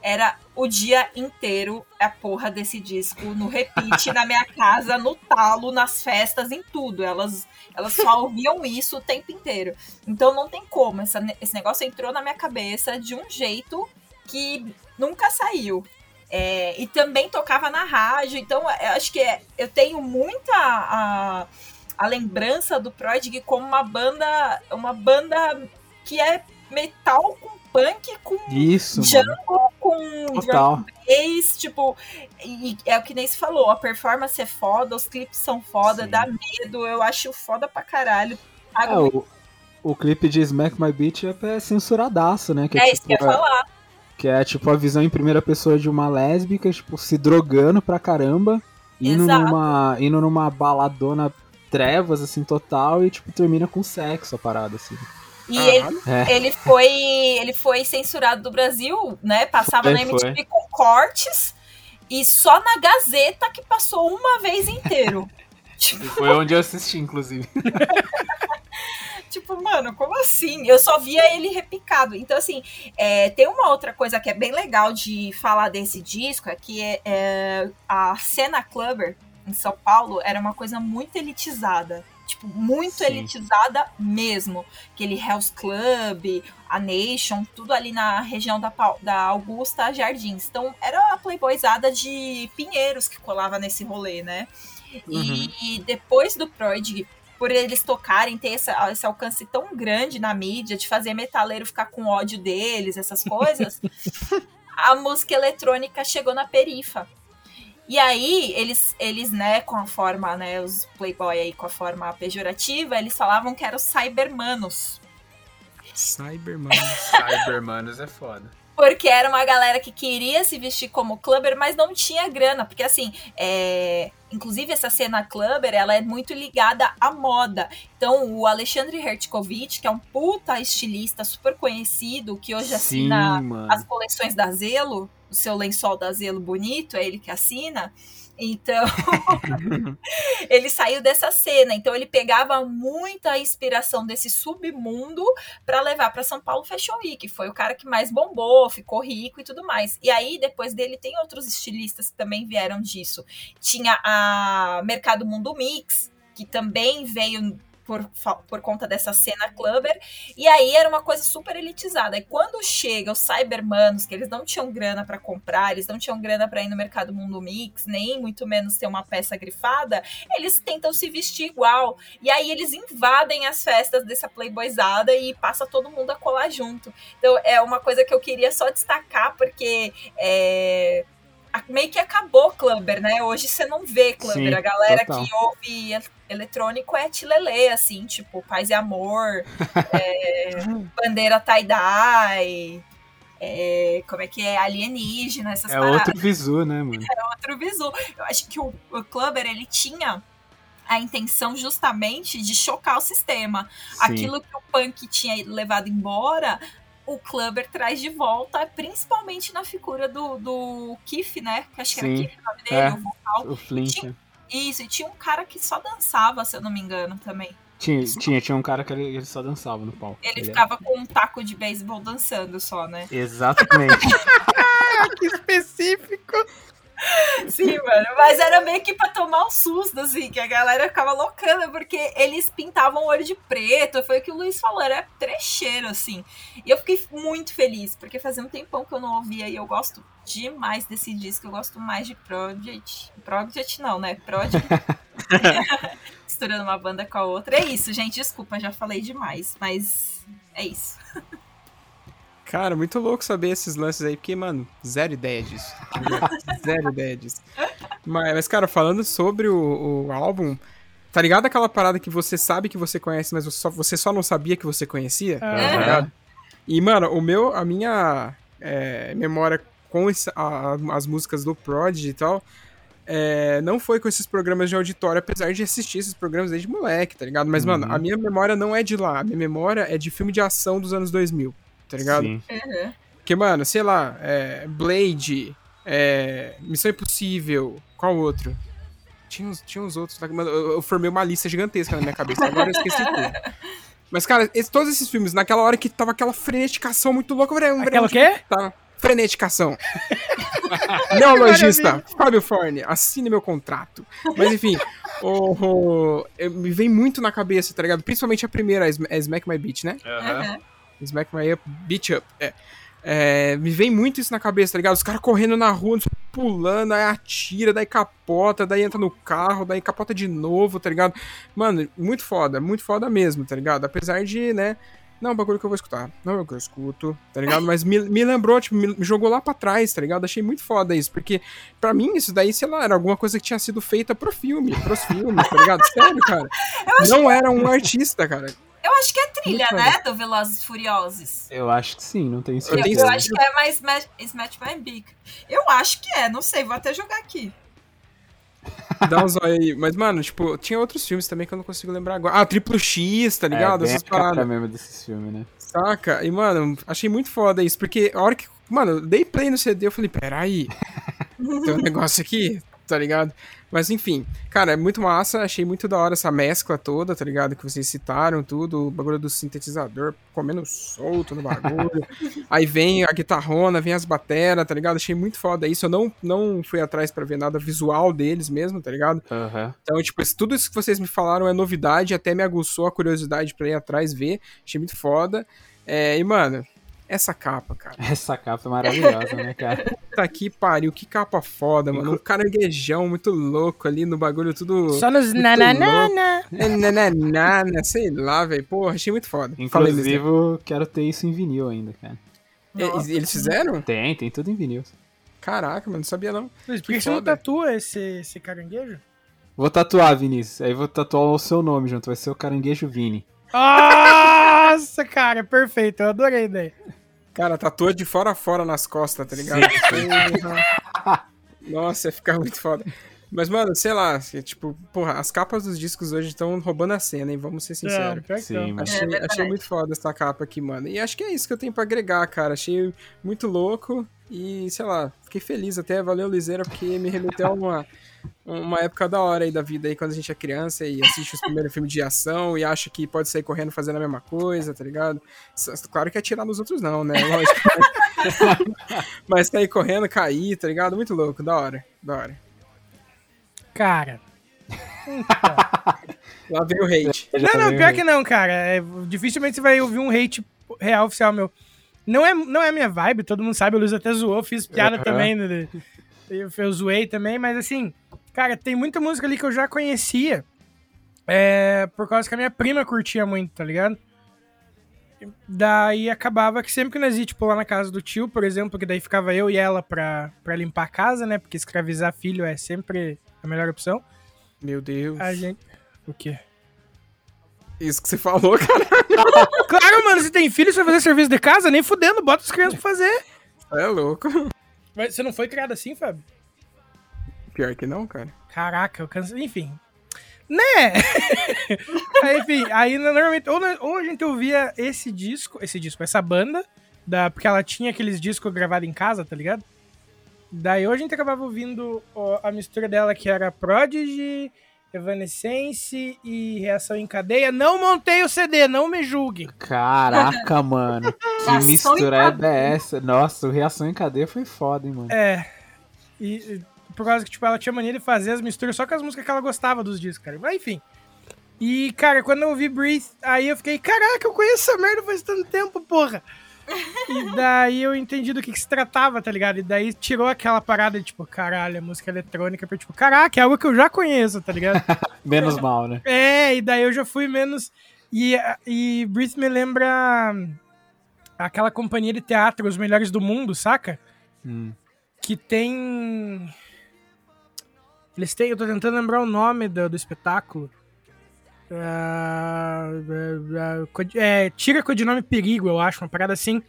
Era o dia inteiro a porra desse disco no repeat na minha *laughs* casa, no talo, nas festas, em tudo. Elas, elas só ouviam isso o tempo inteiro. Então não tem como. Essa, esse negócio entrou na minha cabeça de um jeito que nunca saiu. É, e também tocava na rádio, então eu acho que é- eu tenho muita a, a lembrança do Prodigy como uma banda, uma banda que é metal com punk, com Isso, mano. jungle, com drum Total. bass, tipo, e é o que nem se falou, a performance é foda, os clipes são foda, Sim. dá medo, eu acho foda pra caralho. É, o, o clipe de Smack My Beat é, é censuradaço, né? Que é é, isso que eu tipo, ia falar. que é tipo a visão em primeira pessoa de uma lésbica, tipo, se drogando pra caramba, indo Exato. numa, indo numa baladona trevas, assim, total, e tipo, termina com sexo a parada, assim. E ele, É. ele foi ele foi censurado do Brasil, né? Passava Foi, na MTV com cortes e só na Gazeta que passou uma vez inteiro. *laughs* tipo, Foi onde eu assisti, inclusive. *laughs* tipo, mano, como assim? Eu só via ele repicado. Então, assim, é, tem uma outra coisa que é bem legal de falar desse disco, é que é, é, a cena clubber em São Paulo era uma coisa muito elitizada. Tipo, muito Sim. elitizada mesmo. Aquele Hell's Club, a Nation, tudo ali na região da, da Augusta Jardins. Então, era a playboyzada de Pinheiros que colava nesse rolê, né? E, e depois do Prodigy por eles tocarem, ter essa- esse alcance tão grande na mídia, de fazer metaleiro ficar com ódio deles, essas coisas, *laughs* a música eletrônica chegou na perifa. E aí, eles, eles, né, com a forma, né, os Playboy aí com a forma pejorativa, eles falavam que eram os cybermanos. Cyberman. *laughs* Cybermanos é foda. Porque era uma galera que queria se vestir como clubber, mas não tinha grana. Porque assim, é... inclusive essa cena clubber, ela é muito ligada à moda. Então o Alexandre Hertkovich, que é um puta estilista super conhecido, que hoje assina mano. as coleções da Zelo, o seu lençol da Zelo bonito, é ele que assina. Então, *laughs* ele saiu dessa cena. Então, ele pegava muita inspiração desse submundo para levar para São Paulo Fashion Week. Foi o cara que mais bombou, ficou rico e tudo mais. E aí, depois dele, tem outros estilistas que também vieram disso. Tinha a Mercado Mundo Mix, que também veio por, por conta dessa cena clubber. E aí era uma coisa super elitizada. E quando chega os cybermanos, que eles não tinham grana para comprar, eles não tinham grana para ir no mercado Mundo Mix, nem muito menos ter uma peça grifada, eles tentam se vestir igual. E aí eles invadem as festas dessa playboyzada e passa todo mundo a colar junto. Então é uma coisa que eu queria só destacar, porque é, meio que acabou clubber, né? Hoje você não vê clubber. Sim, a galera total. que ouve eletrônico é tilelê, assim, tipo Paz e Amor, é, *laughs* Bandeira Tie-Dye, é, como é que é? Alienígena, essas É paradas outro visu, né, mano? outro visu. Eu acho que o, o Clubber, ele tinha a intenção justamente de chocar o sistema. Sim. Aquilo que o punk tinha levado embora, o Clubber traz de volta, principalmente na figura do, do Keith, né? Que acho que Sim, era Keith o nome dele, é. o vocal. O Flint. né? Isso, e tinha um cara que só dançava, se eu não me engano, também. Tinha, tinha, tinha um cara que ele, ele só dançava no palco. Ele é- ficava com um taco de beisebol dançando só, né? Exatamente. *laughs* que específico. Sim, mano. Mas era meio que pra tomar um susto, assim, que a galera ficava loucana, porque eles pintavam o olho de preto. Foi o que o Luiz falou, era trecheiro, assim. E eu fiquei muito feliz, porque fazia um tempão que eu não ouvia e eu gosto demais desse disco. Eu gosto mais de Project. Project não, né? Project. *laughs* *laughs* Misturando uma banda com a outra. É isso, gente. Desculpa, já falei demais, mas é isso. Cara, muito louco saber esses lances aí, porque, mano, zero ideia disso. *laughs* zero ideia disso. Mas, mas, cara, falando sobre o, o álbum, tá ligado aquela parada que você sabe que você conhece, mas você só, você só não sabia que você conhecia? Tá? E, mano, o meu, a minha é, memória com esse- a- as músicas do Prodigy e tal, é, não foi com esses programas de auditório, apesar de assistir esses programas desde moleque, tá ligado? Mas, mano, Uhum. a minha memória não é de lá. A minha memória é de filme de ação dos anos 2000, tá ligado? Sim. Porque, mano, sei lá, é, Blade, é, Missão Impossível, qual outro? Tinha uns, tinha uns outros, lá que, mano, eu, eu formei uma lista gigantesca na minha cabeça, agora eu esqueci tudo. Mas, cara, esse- todos esses filmes, naquela hora que tava aquela freneticação muito louca, eu falei, um Aquela o quê? de- Tá, freneticação. Neologista, *laughs* Fábio Forne, assine meu contrato. Mas, enfim, o, o- eu- me vem muito na cabeça, tá ligado? Principalmente a primeira, a Smack My Beat, né? Uhum. Smack My Up, Beat Up. É. É, me vem muito isso na cabeça, tá ligado? Os caras correndo na rua, pulando, aí atira, daí capota, daí entra no carro, daí capota de novo, tá ligado? Mano, muito foda, muito foda mesmo, tá ligado? Apesar de, né? Não é um bagulho que eu vou escutar. Não é o que eu escuto, tá ligado? Mas me, me lembrou, tipo, me, me jogou lá pra trás, tá ligado? Achei muito foda isso. Porque, pra mim, isso daí, sei lá, era alguma coisa que tinha sido feita pro filme, pros filmes, tá ligado? Sério, cara. *laughs* Não era um artista, cara. Eu acho que é trilha, Muito né? Do Velozes e Furiosos. Eu acho que sim, não tenho Eu Eu, certeza. eu certeza. acho que é mais Smash, Smash My Big. Eu acho que é, não sei, vou até jogar aqui. *laughs* Dá um zóio aí. Mas, mano, tipo, tinha outros filmes também que eu não consigo lembrar agora. Ah, Triplo X, tá ligado? É, bem Essas paradas. mesmo desses filmes, né? Saca? E, mano, achei muito foda isso. Porque a hora que. Mano, eu dei play no CD, eu falei, peraí. Tem um *laughs* negócio aqui, tá ligado? Mas enfim, cara, é muito massa. Achei muito da hora essa mescla toda, tá ligado? Que vocês citaram tudo. O bagulho do sintetizador comendo solto no bagulho. *laughs* Aí vem a guitarrona, vem as bateras, tá ligado? Achei muito foda isso. Eu não, não fui atrás pra ver nada visual deles mesmo, tá ligado? Aham. Então, tipo, tudo isso que vocês me falaram é novidade, até me aguçou a curiosidade pra ir atrás ver. Achei muito foda. É, e, mano, essa capa, cara. Essa capa é maravilhosa, né, cara? Tá aqui, pariu, que capa foda, mano. Um caranguejão muito louco ali no bagulho, tudo. Só nos nananana. Nananana, sei lá, velho. Porra, achei muito foda. Inclusive, quero ter isso em vinil ainda, cara. E- Eles fizeram? Tem, tem tudo em vinil. Caraca, mano, não sabia não. Luiz, por que Que você não tatua esse, esse caranguejo? Vou tatuar, Vinícius. Aí vou tatuar o seu nome junto. Vai ser o Caranguejo Vini. Nossa, cara, perfeito. Eu adorei a ideia. Cara, tatua de fora a fora nas costas, tá ligado? *laughs* Nossa, ia ficar muito foda. Mas, mano, sei lá, assim, tipo, porra, as capas dos discos hoje estão roubando a cena, hein? Vamos ser sinceros. que Sim. Achei, É verdade. achei muito foda essa capa aqui, mano. E acho que é isso que eu tenho pra agregar, cara. Achei muito louco e, sei lá, fiquei feliz até. Valeu, Liseira, porque me remeteu a uma, uma época da hora aí da vida aí, quando a gente é criança e assiste os primeiros filmes de ação e acha que pode sair correndo fazendo a mesma coisa, tá ligado? Claro que atirar nos outros não, né? Lógico. *laughs* Mas sair correndo, cair, tá ligado? Muito louco, da hora, da hora. Cara. *laughs* Lá vem o hate. Não, não, veio- pior que não, cara. É, dificilmente você vai ouvir um hate real oficial meu. Não é, não é a minha vibe, todo mundo sabe, o Luiz até zoou, fiz piada Aham. também. né, Eu, eu zoei também, mas assim, cara, tem muita música ali que eu já conhecia. É, por causa que a minha prima curtia muito, tá ligado? Daí acabava que sempre que nós ia, tipo, lá na casa do tio, por exemplo, que daí ficava eu e ela pra, pra limpar a casa, né? Porque escravizar filho é sempre a melhor opção. Meu Deus. A gente. O quê? Isso que você falou, cara. *laughs* Claro, mano, se tem filho, você vai fazer serviço de casa, nem fudendo, bota as crianças pra fazer. É louco. Mas você não foi criado assim, Fábio? Pior que não, cara. Caraca, eu cansei. Enfim. Né? *laughs* aí, enfim, aí normalmente. Ou, nós- ou a gente ouvia esse disco, esse disco, essa banda, da, porque ela tinha aqueles discos gravados em casa, tá ligado? Daí ou a gente acabava ouvindo ó, a mistura dela, que era Prodigy, Evanescence e Reação em Cadeia. Não montei o CD, não me julguem. Caraca, *laughs* mano. Que misturada é essa? Nossa, o Reação em Cadeia foi foda, hein, mano. É. E, e por causa que, tipo, ela tinha mania de fazer as misturas só com as músicas que ela gostava dos discos, cara. Mas enfim. E, cara, quando eu ouvi Breathe, aí eu fiquei, caraca, eu conheço essa merda faz tanto tempo, porra. E daí eu entendi do que, que se tratava, tá ligado? E daí tirou aquela parada de, tipo, caralho, a música eletrônica, pra, tipo, caraca, é algo que eu já conheço, tá ligado? *laughs* Menos mal, né? É, e daí eu já fui menos. E, e Breathe me lembra aquela companhia de teatro, Os Melhores do Mundo, saca? Hum. Que tem. Eles têm. Eu tô tentando lembrar o nome do, do espetáculo. É, Tira Codinome Perigo, eu acho, uma parada assim.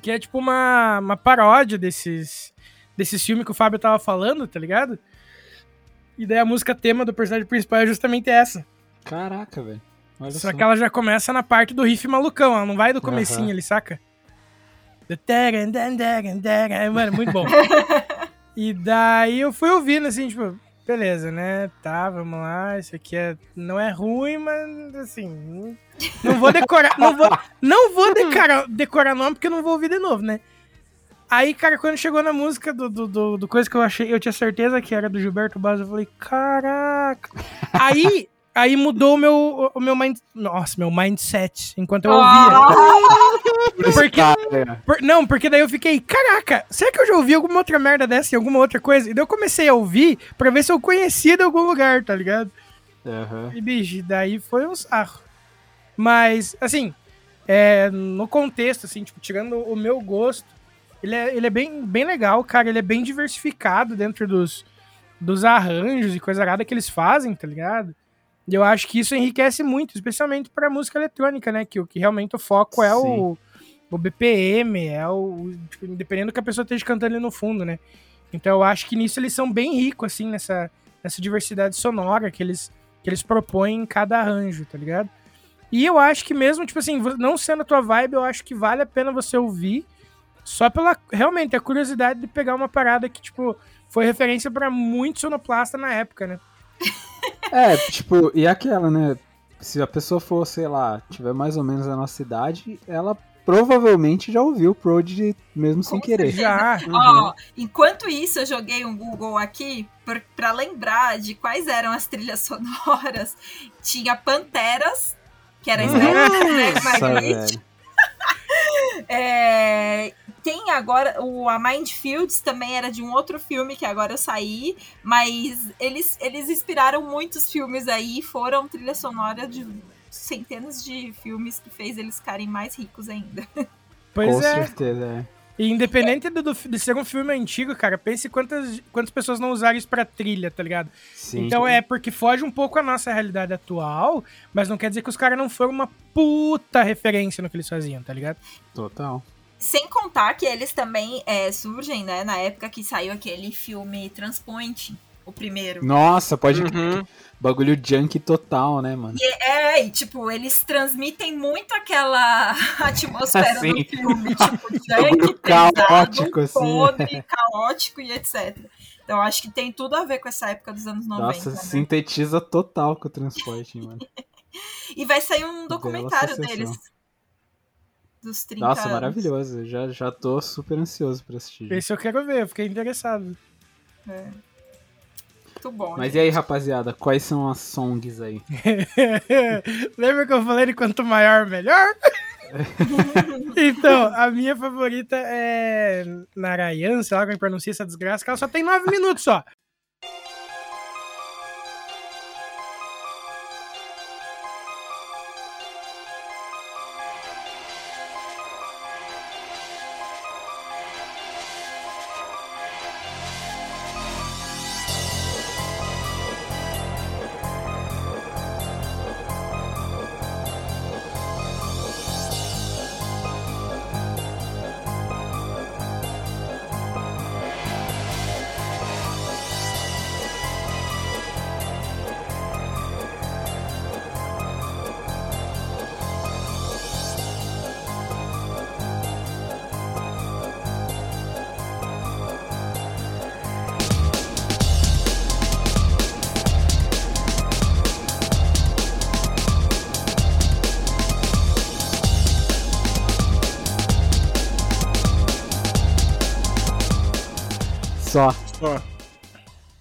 Que é tipo uma, uma paródia desses, desses filmes que o Fábio tava falando, tá ligado? E daí a música tema do personagem principal é justamente essa. Caraca, velho. Olha Só que ela já começa na parte do riff malucão, ela não vai do comecinho Aham. ali, saca? É, Mano, muito bom. *laughs* e daí eu fui ouvindo, assim, tipo, beleza, né? Tá, vamos lá, isso aqui é, não é ruim, mas, assim, não, vou decorar, não vou, não vou decorar, decorar nome porque eu não vou ouvir de novo, né? Aí, cara, quando chegou na música do, do, do, do coisa que eu achei, eu tinha certeza que era do Gilberto Barros, eu falei, caraca. Aí, aí mudou o meu, o meu mind, nossa, meu mindset enquanto eu ouvia. Porque, Cara, por- não, porque daí eu fiquei, caraca, será que eu já ouvi alguma outra merda dessa em alguma outra coisa? E daí eu comecei a ouvir pra ver se eu conhecia de algum lugar, tá ligado? Aham. E, bicho, daí foi um sarro. Mas, assim, é, no contexto, assim, tipo, tirando o meu gosto, ele é, ele é bem, bem legal, cara. Ele é bem diversificado dentro dos, dos arranjos e coisa arada que eles fazem, tá ligado? E eu acho que isso enriquece muito, especialmente pra música eletrônica, né? Que, o que realmente o foco é o, o BPM, é o. Tipo, dependendo do que a pessoa esteja cantando ali no fundo, né? Então eu acho que nisso eles são bem ricos, assim, nessa, nessa diversidade sonora que eles, que eles propõem em cada arranjo, tá ligado? E eu acho que mesmo, tipo assim, não sendo a tua vibe, eu acho que vale a pena você ouvir só pela, realmente, a curiosidade de pegar uma parada que, tipo, foi referência pra muito sonoplasta na época, né? *laughs* É, tipo, e aquela, né? Se a pessoa for, sei lá, tiver mais ou menos a nossa idade, ela provavelmente já ouviu o Prodigy mesmo sem Com querer. Já. Ó, enquanto isso, eu joguei um Google aqui pra lembrar de quais eram as trilhas sonoras. Tinha Panteras, que era Snake Nossa, Magnet. velho. *laughs* É, tem agora o a Mindfields também era de um outro filme que agora eu saí, mas eles eles inspiraram muitos filmes aí, foram trilha sonora de centenas de filmes que fez eles ficarem mais ricos ainda. *laughs* Pois Com é. certeza, é. E independente do, do- de ser um filme antigo, cara, pense quantas, quantas pessoas não usaram isso pra trilha, tá ligado? Sim. Então é porque foge um pouco a nossa realidade atual, mas não quer dizer que os caras não foram uma puta referência no que eles faziam, tá ligado? Total. Sem contar que eles também é, surgem, né, na época que saiu aquele filme Transpoint, o primeiro. Nossa, pode. Uhum. Bagulho junk total, né, mano? É, e tipo, eles transmitem muito aquela *laughs* atmosfera Sim. do filme, *laughs* tipo, junk, pesado, caótico, assim. podre, caótico e etc. Então eu acho que tem tudo a ver com essa época dos anos 90. Nossa, né? sintetiza total com o transporte, mano. *laughs* E vai sair um documentário deles. Dos 30 Nossa, anos. maravilhoso. Já, já tô super ansioso pra assistir. Esse eu quero ver, eu fiquei interessado. É. Muito bom. Mas gente. e aí, rapaziada, quais são as songs aí? *laughs* Lembra que eu falei de quanto maior, melhor? *laughs* então, a minha favorita é Narayan, sei lá como pronuncia essa desgraça, que ela só tem nove minutos só. Só.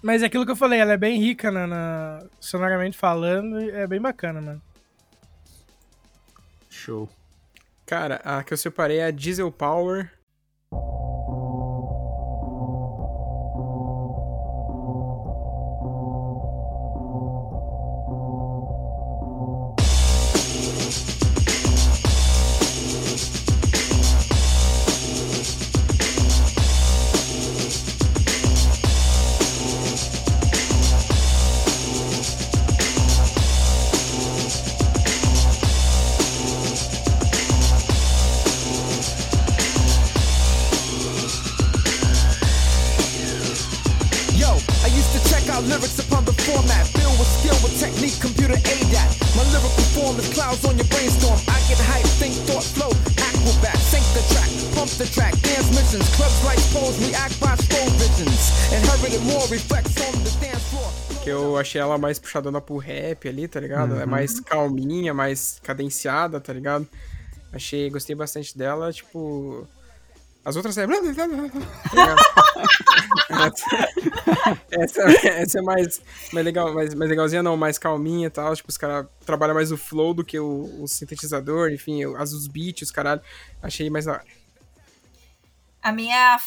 Mas é aquilo que eu falei, ela é bem rica na, na- sonoramente falando, e é bem bacana, mano. Show. cara, a que eu separei é a Diesel Power. Ela mais puxadona pro rap ali, tá ligado? É mais calminha, mais cadenciada, tá ligado? Achei, gostei bastante dela, tipo. As outras é. *laughs* *laughs* essa, essa é mais, mais legal, mais, mais legalzinha, não, mais calminha e tal. Tipo, os caras trabalham mais o flow do que o, o sintetizador, enfim, as os beats, os caralho. Achei mais da hora. A minha é a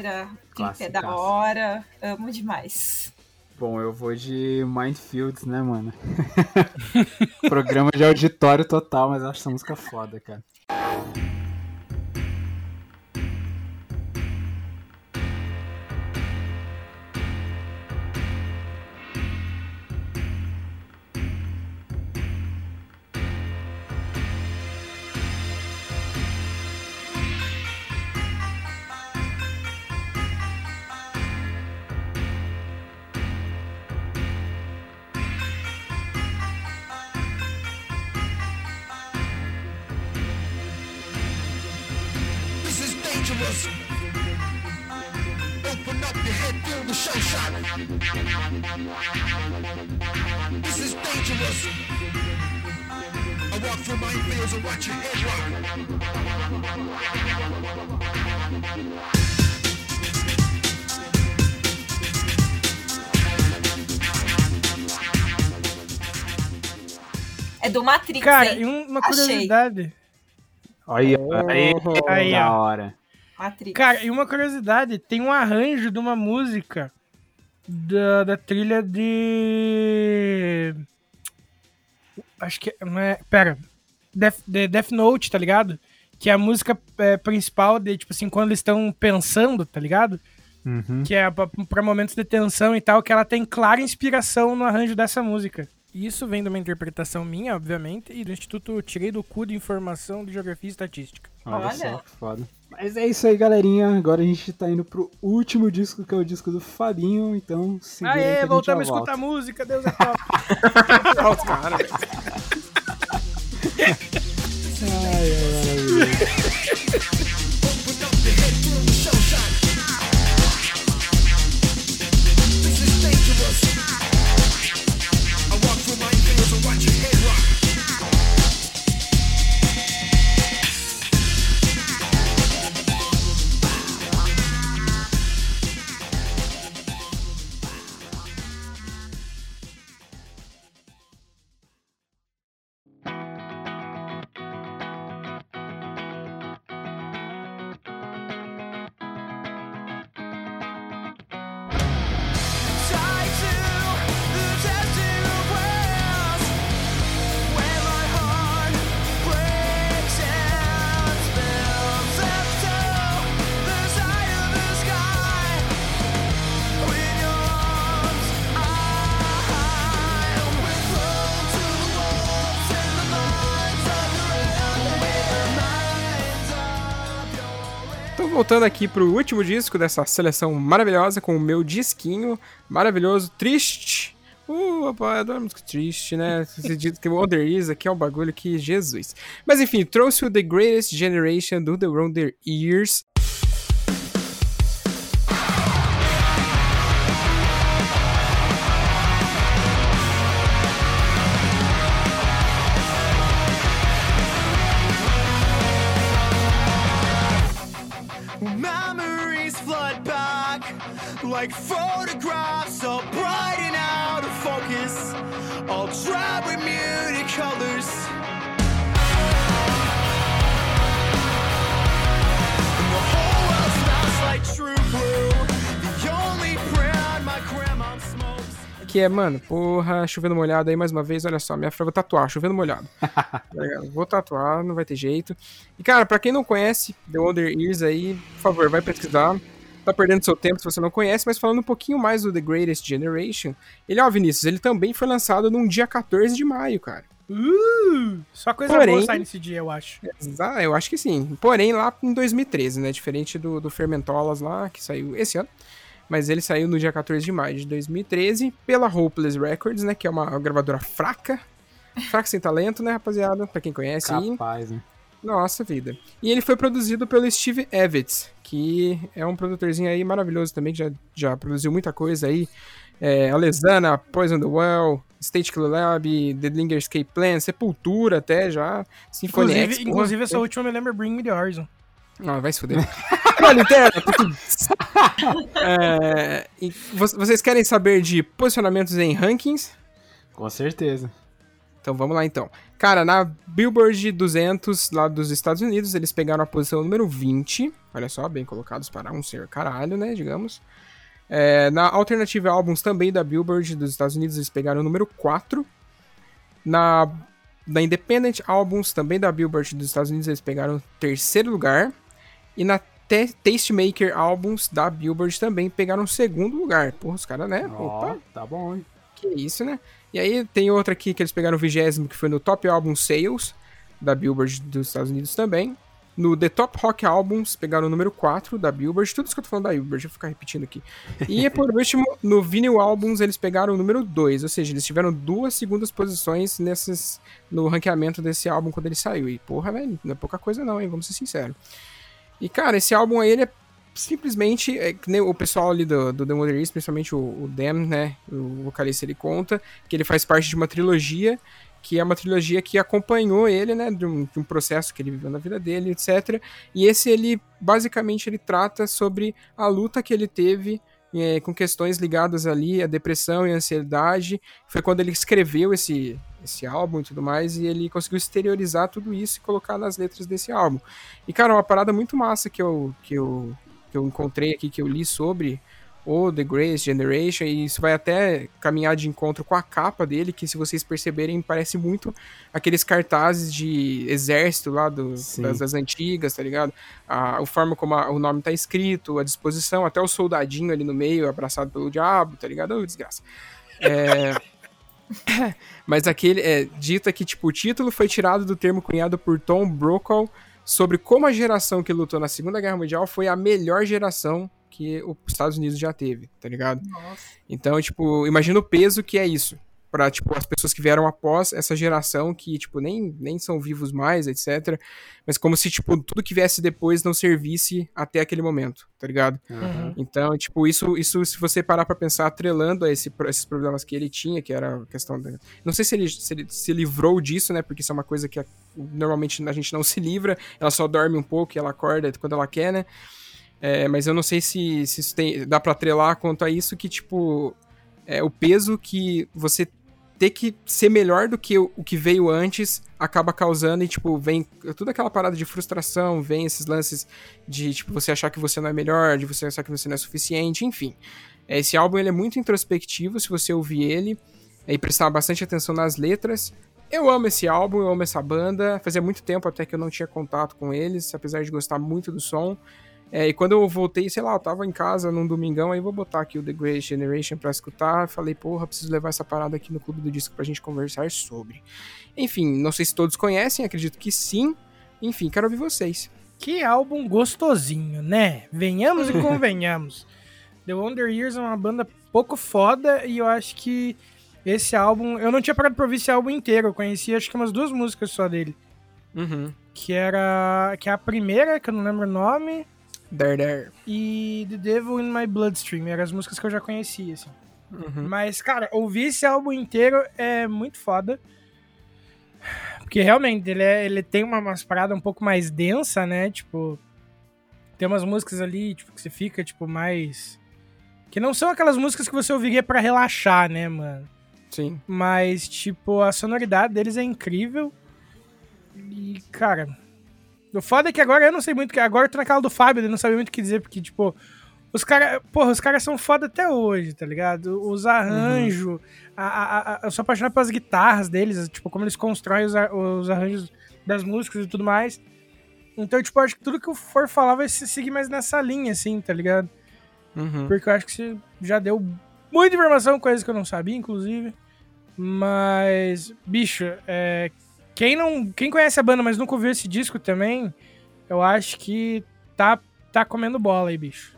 Classiqueira, clipe é da hora, amo demais. Bom, eu vou de Mindfields, né, mano? *laughs* Programa de auditório total, mas eu acho essa música foda, cara. This is dangerous. I walk through minefields and watch your head rock. É do Matrix, Cara, hein? e um- uma Achei. curiosidade. Aí, aí, Aí, da hora. Matrix. Cara, e uma curiosidade, tem um arranjo de uma música da, da trilha de. Acho que. Não é. Pera. Death, de Death Note, tá ligado? Que é a música é, principal de, tipo assim, quando eles estão pensando, tá ligado? Uhum. Que é pra, pra momentos de tensão e tal, que ela tem clara inspiração no arranjo dessa música. E Isso vem de uma interpretação minha, obviamente, e do Instituto Tirei do Cu de Informação de Geografia e Estatística. Olha, Olha. só, que foda. Mas é isso aí, galerinha. Agora a gente tá indo pro último disco, que é o disco do Fabinho. Então, segura aí que a Aê, voltamos a escutar música, Deus é top. Velho. *laughs* Ai, ai, voltando aqui pro último disco dessa seleção maravilhosa, com o meu disquinho maravilhoso, triste. Uh, rapaz, eu adoro música triste, né? *laughs* Esse disco que o Wonder Is aqui é um bagulho que Jesus. Mas enfim, trouxe o The Greatest Generation do The Wonder Years. Que é, mano, porra, chovendo molhado aí mais uma vez, olha só, minha frase, vou tatuar, chovendo molhado. *laughs* Tá vou tatuar, não vai ter jeito. E, cara, pra quem não conhece The Wonder Years aí, por favor, vai pesquisar. Tá perdendo seu tempo se você não conhece, mas falando um pouquinho mais do The Greatest Generation, ele, ó, Vinícius, ele também foi lançado num dia 14 de maio, cara. Uh, só coisa Porém- boa sai nesse dia, eu acho. Ah, eu acho que sim. Porém, lá em 2013, né? Diferente do, do Fermentolas lá, que saiu esse ano. Mas ele saiu no dia 14 de maio de 2013 pela Hopeless Records, né? Que é uma gravadora fraca. Fraca sem talento, né, rapaziada? Pra quem conhece aí. Capaz, né? Nossa vida. E ele foi produzido pelo Steve Evans, que é um produtorzinho aí maravilhoso também, que já, já produziu muita coisa aí. É, Alesana, Poison the Well, State Killer Lab, The Linger Escape Plan, Sepultura até já, Symphony Inclusive, X, inclusive essa última me lembra Bring Me The Horizon. Ah, vai se fuder. *laughs* Olha, interna, tá *laughs* É, e vo- vocês querem saber de posicionamentos em rankings? Com certeza. Então vamos lá então. Cara, na Billboard 200 lá dos Estados Unidos, eles pegaram a posição número 20. Olha só, bem colocados para um ser caralho, né, digamos. É, na Alternative Albums também da Billboard dos Estados Unidos, eles pegaram o número 4. Na, na Independent Albums também da Billboard dos Estados Unidos, eles pegaram o terceiro lugar. E na Te- Tastemaker Albums da Billboard também pegaram o segundo lugar. Porra, os caras, né? Ó, Opa, tá bom, hein? que isso, né? E aí tem outra aqui que eles pegaram o vigésimo, que foi no Top Album Sales, da Billboard dos Estados Unidos também. No The Top Rock Albums, pegaram o número 4 da Billboard. Tudo isso que eu tô falando da Billboard, eu vou ficar repetindo aqui. E *laughs* por último, no Vinyl Albums, eles pegaram o número 2. Ou seja, eles tiveram duas segundas posições nesses, no ranqueamento desse álbum quando ele saiu. E porra, velho, não é pouca coisa não, hein? Vamos ser sinceros. E, cara, esse álbum aí, ele é simplesmente, é, o pessoal ali do, do The Years, principalmente o, o Dem, né, o vocalista, ele conta que ele faz parte de uma trilogia, que é uma trilogia que acompanhou ele, né, de um, de um processo que ele viveu na vida dele, etc. E esse, ele, basicamente, ele trata sobre a luta que ele teve é, com questões ligadas ali à depressão e ansiedade. Foi quando ele escreveu esse, esse álbum e tudo mais, e ele conseguiu exteriorizar tudo isso e colocar nas letras desse álbum. E, cara, uma parada muito massa que eu, que eu, que eu encontrei aqui, que eu li sobre o The Grace Generation, e isso vai até caminhar de encontro com a capa dele, que se vocês perceberem, parece muito aqueles cartazes de exército lá do, das, das antigas, tá ligado? A, a forma como a- o nome tá escrito, a disposição, até o soldadinho ali no meio, abraçado pelo diabo, tá ligado? Ô, desgraça. É... *laughs* Mas aquele é dita que tipo o título foi tirado do termo cunhado por Tom Brokaw sobre como a geração que lutou na Segunda Guerra Mundial foi a melhor geração que os Estados Unidos já teve, tá ligado? Então, tipo, imagina o peso que é isso para tipo as pessoas que vieram após essa geração que tipo nem, nem são vivos mais, etc. Mas como se tipo tudo que viesse depois não servisse até aquele momento, tá ligado? Uhum. Então, tipo, isso, isso se você parar pra pensar, atrelando a esse, esses problemas que ele tinha, que era a questão da... Não sei se ele, se ele se livrou disso, né? Porque isso é uma coisa que a- normalmente a gente não se livra, ela só dorme um pouco e ela acorda quando ela quer, né? É, mas eu não sei se, se isso tem, dá pra atrelar quanto a isso, que, tipo, é, o peso que você ter que ser melhor do que o, o que veio antes acaba causando e, tipo, vem toda aquela parada de frustração, vem esses lances de, tipo, você achar que você não é melhor, de você achar que você não é suficiente, enfim. É, Esse álbum, ele é muito introspectivo, se você ouvir ele é, e prestar bastante atenção nas letras. Eu amo esse álbum, eu amo essa banda. Fazia muito tempo até que eu não tinha contato com eles, apesar de gostar muito do som. É, e quando eu voltei, sei lá, eu tava em casa num domingão, aí vou botar aqui o The Great Generation pra escutar. Falei, porra, preciso levar essa parada aqui no Clube do Disco pra gente conversar sobre. Enfim, não sei se todos conhecem, acredito que sim. Enfim, quero ouvir vocês. Que álbum gostosinho, né? Venhamos e *laughs* convenhamos. The Wonder Years é uma banda pouco foda e eu acho que esse álbum. Eu não tinha parado pra ouvir esse álbum inteiro. Eu conheci acho que umas duas músicas só dele. Uhum. Que era. Que é a primeira, que eu não lembro o nome. There, there. E The Devil in My Bloodstream. Eram as músicas que eu já conhecia, assim. Uhum. Mas, cara, ouvir esse álbum inteiro é muito foda. Porque realmente ele, é- ele tem uma, umas paradas um pouco mais densa, né? Tipo, tem umas músicas ali, tipo, que você fica, tipo, mais. Que não são aquelas músicas que você ouviria pra relaxar, né, mano? Sim. Mas, tipo, a sonoridade deles é incrível. E, cara. O foda é que agora eu não sei muito. que Agora eu tô naquela do Fábio, ele não sabe muito o que dizer, porque, tipo. Os caras. Porra, os caras são foda até hoje, tá ligado? Os arranjos. a, a, a- eu sou apaixonado pelas guitarras deles, tipo, como eles constroem os, os arranjos das músicas e tudo mais. Então, tipo, acho que tudo que eu for falar vai se seguir mais nessa linha, assim, tá ligado? Uhum. Porque eu acho que você já deu muita informação, coisas que eu não sabia, inclusive. Mas, bicho, é, quem não, quem conhece a banda, mas nunca ouviu esse disco também, eu acho que tá, tá comendo bola aí, bicho.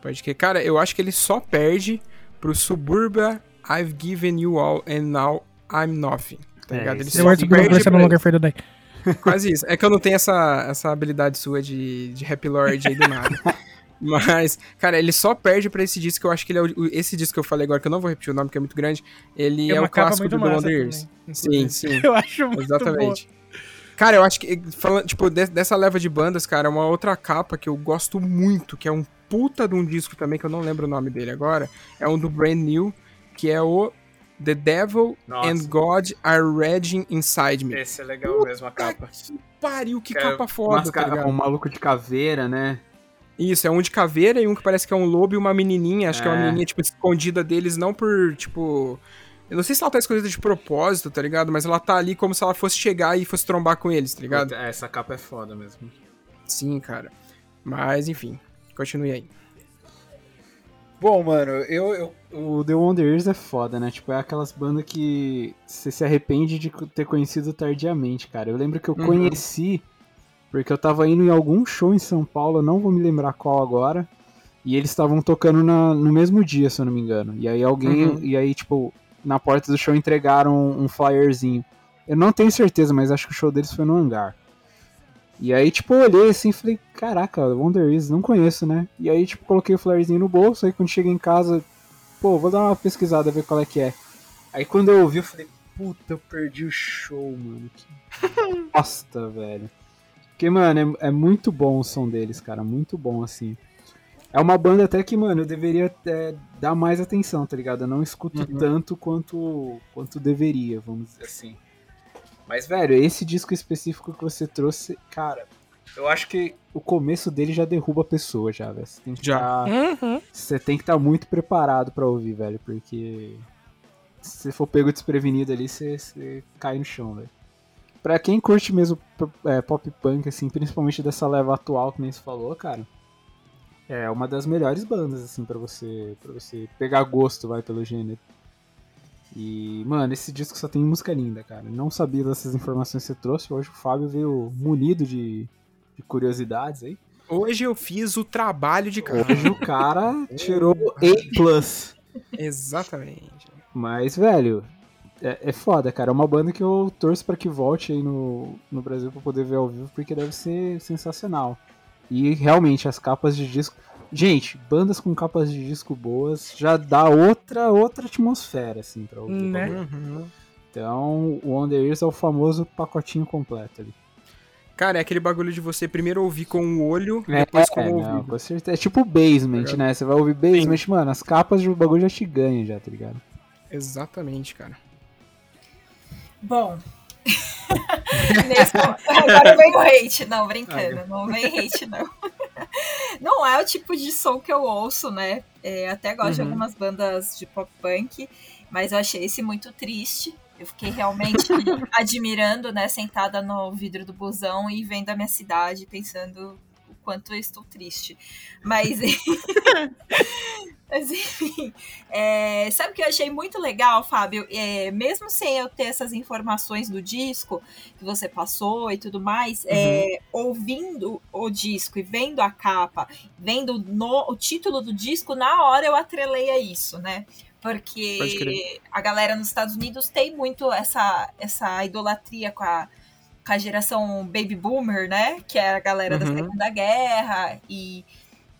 Pode que, cara, eu acho que ele só perde pro Suburbia I've Given You All and Now I'm Nothing. Tá É, ligado? Ele só perde pra-. Quase isso. É que eu não tenho essa, essa habilidade sua de, de Happy Lord aí do nada. *laughs* Mas, cara, ele só perde pra esse disco, que eu acho que ele é o, esse disco que eu falei agora, que eu não vou repetir o nome, porque é muito grande, ele é uma o clássico do The massa Wonder Years. também, Sim, sim. *laughs* Eu acho muito Exatamente. Cara, eu acho que, falando, tipo, de- dessa leva de bandas, cara, uma outra capa que eu gosto muito, que é um puta de um disco também, que eu não lembro o nome dele agora, é um do Brand New, que é o The Devil Nossa. and God Are Raging Inside Me. Esse é legal mesmo, a capa. Que pariu, que É, capa foda, tá ca- ligado? um maluco de caveira, né? Isso, é um de caveira e um que parece que é um lobo e uma menininha. Acho que é uma É. menininha, tipo, escondida deles, não por, tipo... Eu não sei se ela tá escondida de propósito, tá ligado? Mas ela tá ali como se ela fosse chegar e fosse trombar com eles, tá ligado? É, Essa capa é foda mesmo. Sim, cara. Mas, enfim, continue aí. Bom, mano, eu, eu- o The Wonder Years é foda, né? Tipo, é aquelas bandas que você se arrepende de ter conhecido tardiamente, cara. Eu lembro que eu Uhum. conheci porque eu tava indo em algum show em São Paulo, não vou me lembrar qual agora. E eles estavam tocando na- no mesmo dia, se eu não me engano. E aí alguém. Uhum. E aí, tipo, na porta do show entregaram um, um flyerzinho. Eu não tenho certeza, mas acho que o show deles foi no hangar. E aí, tipo, eu olhei assim e falei, caraca, Wonder Is, não conheço, né? E aí, tipo, coloquei o flyerzinho no bolso, aí quando cheguei em casa, pô, vou dar uma pesquisada, ver qual é que é. Aí quando eu ouvi, eu falei, puta, eu perdi o show, mano. Que *laughs* bosta, velho. Porque, mano, é, é muito bom o som deles, cara, muito bom, assim. É uma banda até que, mano, eu deveria é, dar mais atenção, tá ligado? Eu não escuto Uhum. tanto quanto, quanto deveria, vamos dizer assim. Mas, velho, esse disco específico que você trouxe, cara, eu acho que o começo dele já derruba a pessoa, já, velho. Você tem que Já. tá- Uhum. você tem que estar muito preparado pra ouvir, velho, porque se você for pego desprevenido ali, você, você cai no chão, velho. Pra quem curte mesmo é, pop punk, assim, principalmente dessa leva atual que nem você falou, cara, é uma das melhores bandas, assim, pra você, pra você pegar gosto, vai, pelo gênero. E, mano, esse disco só tem música linda, cara. Não sabia dessas informações que você trouxe. Hoje o Fábio veio munido de, de curiosidades aí. Hoje eu fiz o trabalho de casa. Hoje o cara *laughs* tirou A+. Exatamente. Mas, velho, é, é foda, cara. É uma banda que eu torço pra que volte aí no, no Brasil pra poder ver ao vivo, porque deve ser sensacional. E realmente, as capas de disco. Gente, bandas com capas de disco boas já dá outra outra atmosfera, assim, pra ouvir. Né? Uhum. Então, o On The Ears é o famoso pacotinho completo ali. Cara, é aquele bagulho de você primeiro ouvir com o olho, É, depois com o não, ouvido. com certeza. É tipo basement, Tá né? Você vai ouvir basement, mano, as capas do bagulho já te ganham já, tá ligado? Exatamente, cara. Bom. *laughs* Nesse *laughs* Agora vem o hate. Não, brincando. Não vem hate, não. *laughs* Não é o tipo de som que eu ouço, né? É, até gosto de Uhum. algumas bandas de pop punk, mas eu achei esse muito triste. Eu fiquei realmente admirando, né? Sentada no vidro do busão e vendo a minha cidade, pensando quanto eu estou triste. Mas. *laughs* Mas enfim, é, sabe o que eu achei muito legal, Fábio? É, mesmo sem eu ter essas informações do disco que você passou e tudo mais, é, ouvindo o disco e vendo a capa, vendo no- o título do disco, na hora eu atrelei a isso, né? Porque a galera nos Estados Unidos tem muito essa, essa idolatria com a, com a geração baby boomer, né? Que é a galera da Uhum. Segunda Guerra e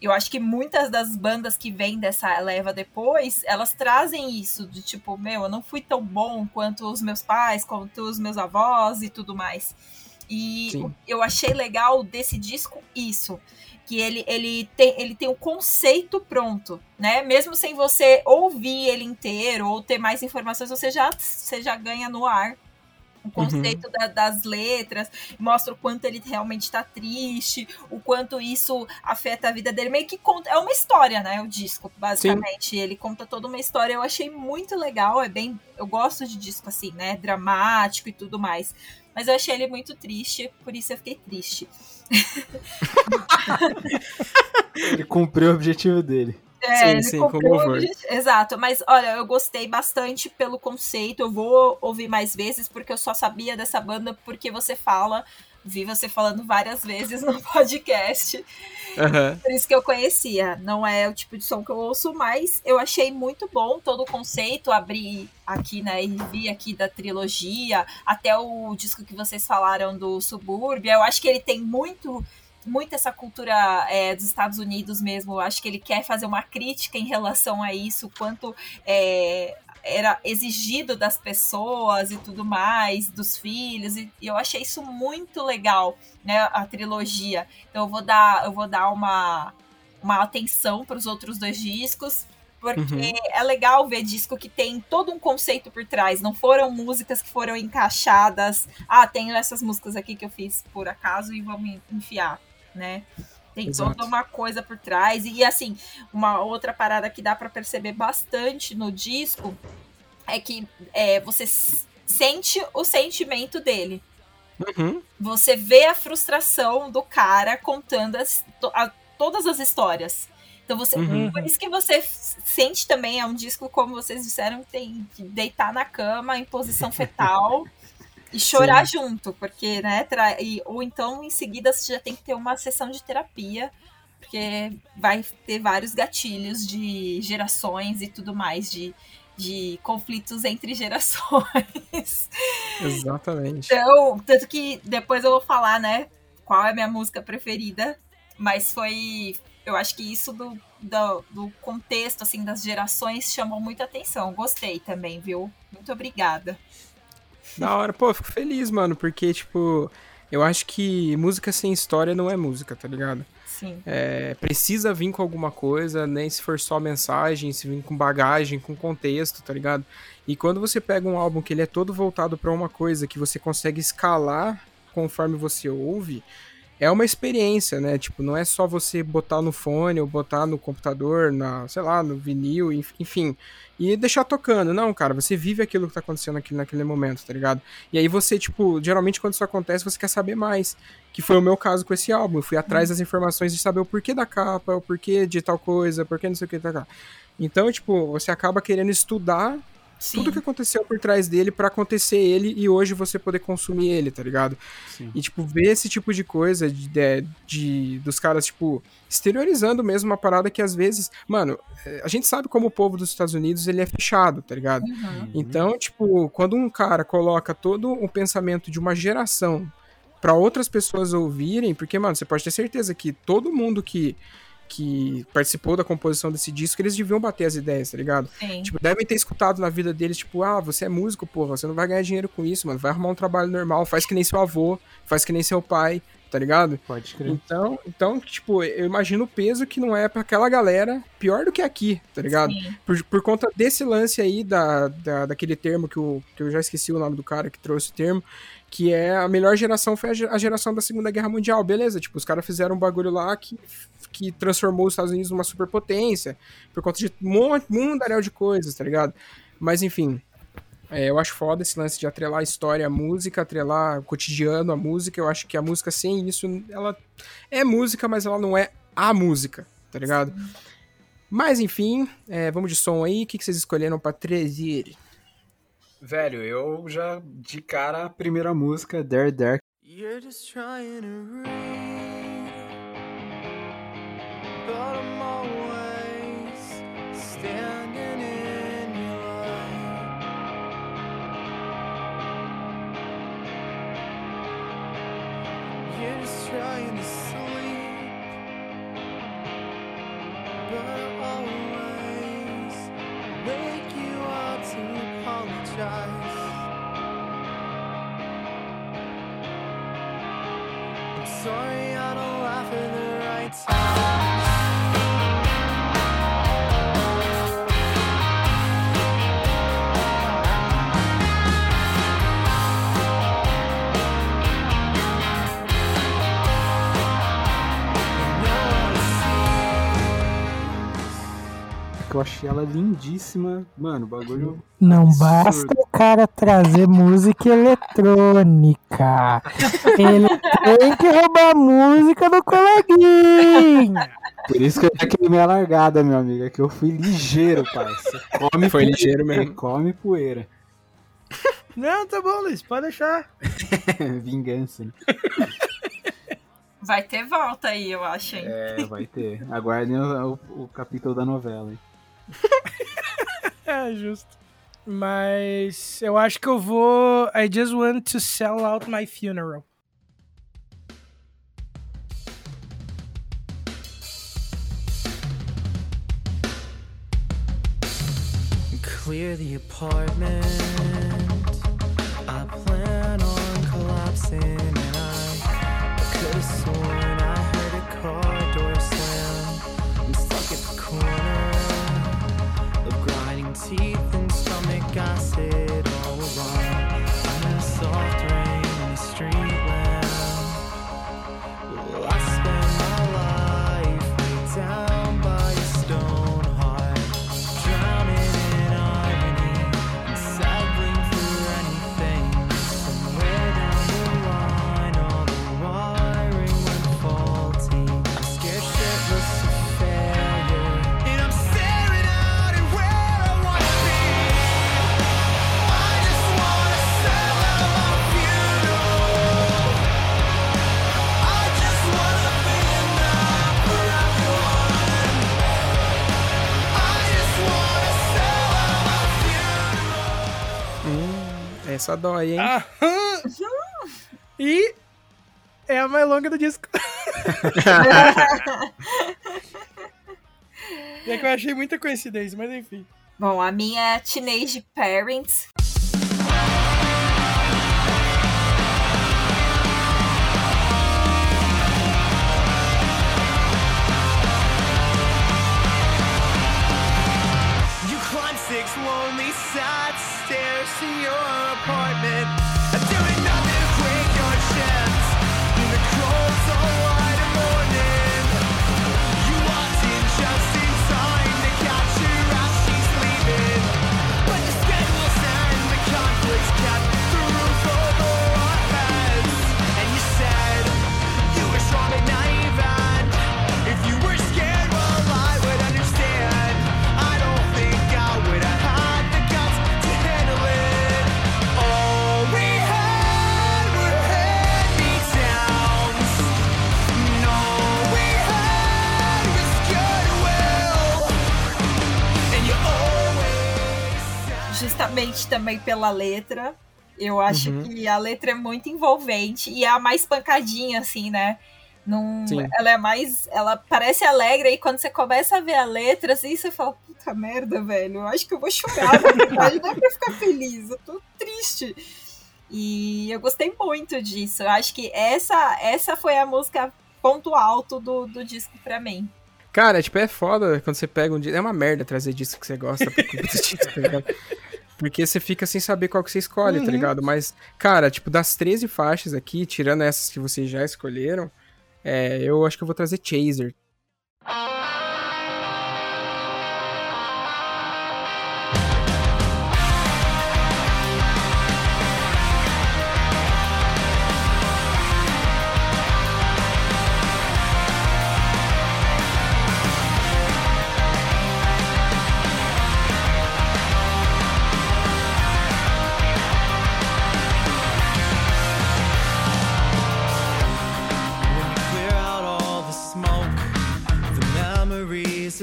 eu acho que muitas das bandas que vêm dessa leva depois, elas trazem isso de tipo, meu, eu não fui tão bom quanto os meus pais, quanto os meus avós e tudo mais. E Sim. eu achei legal desse disco isso, que ele, ele tem ele tem o conceito pronto, né? Mesmo sem você ouvir ele inteiro ou ter mais informações, você já você já ganha no ar o conceito da- das letras, mostra o quanto ele realmente tá triste, o quanto isso afeta a vida dele. Meio que conta. É uma história, né? O disco, basicamente. Ele conta toda uma história. Eu achei muito legal. É bem. Eu gosto de disco assim, né? Dramático e tudo mais. Mas eu achei ele muito triste, por isso eu fiquei triste. *laughs* Ele cumpriu o objetivo dele. É, Sim, ele sim, comprou Exato, mas olha, eu gostei bastante pelo conceito. Eu vou ouvir mais vezes, porque eu só sabia dessa banda porque você fala. Vi você falando várias vezes *laughs* no podcast. Aham. Por isso que eu conhecia. Não é o tipo de som que eu ouço, mas eu achei muito bom todo o conceito. Abri aqui, né, e vi aqui da trilogia, até o disco que vocês falaram do Subúrbia. Eu acho que ele tem muito. Muito essa cultura é, dos Estados Unidos mesmo. Eu acho que ele quer fazer uma crítica em relação a isso, quanto é, era exigido das pessoas e tudo mais, dos filhos. E, e eu achei isso muito legal, né? A trilogia. Então eu vou dar, eu vou dar uma, uma atenção para os outros dois discos. Porque Uhum. é legal ver disco que tem todo um conceito por trás. Não foram músicas que foram encaixadas. Ah, tenho essas músicas aqui que eu fiz por acaso e vamos enfiar, né? Tem Exato. toda uma coisa por trás. E assim, uma outra parada que dá para perceber bastante no disco é que é, você sente o sentimento dele. Uhum. Você vê a frustração do cara contando as- a- todas as histórias. Então você, Uhum. por isso que você sente também é um disco como vocês disseram tem que deitar na cama em posição fetal *laughs* e chorar junto, porque né, tra- e- ou então em seguida você já tem que ter uma sessão de terapia, porque vai ter vários gatilhos de gerações e tudo mais de de conflitos entre gerações. Exatamente. Então, tanto que depois eu vou falar, né? qual é a minha música preferida, mas foi. Eu acho que isso do, do, do contexto, assim, das gerações chamou muita atenção. Gostei também, viu? Muito obrigada. Da hora, pô, fico feliz, mano, porque, tipo, eu acho que música sem história não é música, tá ligado? Sim. É, precisa vir com alguma coisa, nem se for só mensagem, se vir com bagagem, com contexto, tá ligado? E quando você pega um álbum que ele é todo voltado pra uma coisa que você consegue escalar conforme você ouve, é uma experiência, né? Tipo, não é só você botar no fone ou botar no computador, na, sei lá, no vinil, enf- enfim, e deixar tocando. Não, cara, você vive aquilo que tá acontecendo aqui naquele momento, tá ligado? E aí você, tipo, geralmente quando isso acontece, você quer saber mais. Que foi o meu caso com esse álbum. Eu fui atrás das informações de saber o porquê da capa, o porquê de tal coisa, porquê não sei o que, tá, tá. Então, tipo, você acaba querendo estudar Sim. tudo que aconteceu por trás dele pra acontecer ele e hoje você poder consumir ele, tá ligado? Sim. E, tipo, ver esse tipo de coisa de, de, de- dos caras, tipo, exteriorizando mesmo uma parada que às vezes. Mano, eh, a gente sabe como o povo dos Estados Unidos ele é fechado, tá ligado? Uhum. Então, tipo, quando um cara coloca todo um pensamento de uma geração pra outras pessoas ouvirem, porque, mano, você pode ter certeza que todo mundo que, que participou da composição desse disco, eles deviam bater as ideias, tá ligado? Sim. Tipo, devem ter escutado na vida deles, tipo, ah, você é músico, pô, você não vai ganhar dinheiro com isso, mano. Vai arrumar um trabalho normal, faz que nem seu avô, faz que nem seu pai, tá ligado? Pode crer. Então, então, tipo, eu imagino o peso que não é pra aquela galera, pior do que aqui, tá ligado? Sim. Por, por conta desse lance aí, da, da, daquele termo que, eu, que eu já esqueci o nome do cara que trouxe o termo, que é a melhor geração foi a geração da Segunda Guerra Mundial, beleza? Tipo, os caras fizeram um bagulho lá que, que transformou os Estados Unidos numa superpotência, por conta de um monte, mundaréu de coisas, tá ligado? Mas, enfim, é, eu acho foda esse lance de atrelar a história à música, atrelar o cotidiano à música. Eu acho que a música sem isso, ela é música, mas ela não é a música, tá ligado? Mas enfim, é, vamos de som aí. O que, que vocês escolheram pra trazer? Velho, eu já de cara. A primeira música, There There, You're just trying to read, but I'm always standing in your. You're just trying to sleep, but always wake you up to apologize. I'm sorry I don't laugh at the right time. Eu achei ela lindíssima. Mano, o bagulho. Não absurdo. basta o cara trazer música eletrônica. Ele tem que roubar a música do coleguinha. Por isso que eu já queimei a largada, meu amigo. É que eu fui ligeiro, parça. Come Foi poeira, ligeiro mesmo. Come poeira. Não, tá bom, Luiz, pode deixar. *laughs* Vingança, né? Vai ter volta aí, eu acho, hein? É, vai ter. Aguardem o, o- o capítulo da novela. hein? É, *laughs* justo. Mas eu acho que eu vou. I just want to sell out my funeral. Clear the apartment. I plan on collapsing, essa dói, hein? Aham. E é a mais longa do disco. *laughs* é que eu achei muita coincidência, mas enfim. Bom, a minha é Teenage Parents. Pela letra. Eu acho Uhum. que a letra é muito envolvente e é a mais pancadinha, assim, né? Não, Sim. ela é mais. Ela parece alegre e quando você começa a ver a letra, assim, você fala, puta merda, velho. Eu acho que eu vou chorar, na verdade, não é pra ficar feliz, eu tô triste. E eu gostei muito disso. Eu acho que essa, essa foi a música ponto alto do, do disco pra mim. Cara, tipo, é foda quando você pega um disco. É uma merda trazer disco que você gosta por tá? Porque você fica sem saber qual que você escolhe, tá Uhum. ligado? Mas, cara, tipo, das 13 faixas aqui, tirando essas que vocês já escolheram, é, eu acho que eu vou trazer Chaser.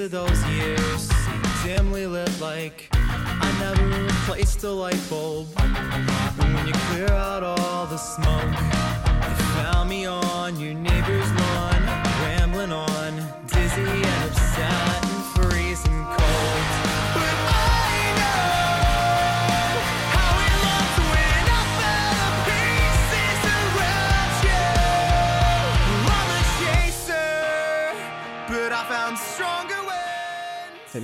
Those years dimly lit like I never replaced a light bulb. And when you clear out all the smoke, you found me on your neighbor's lawn,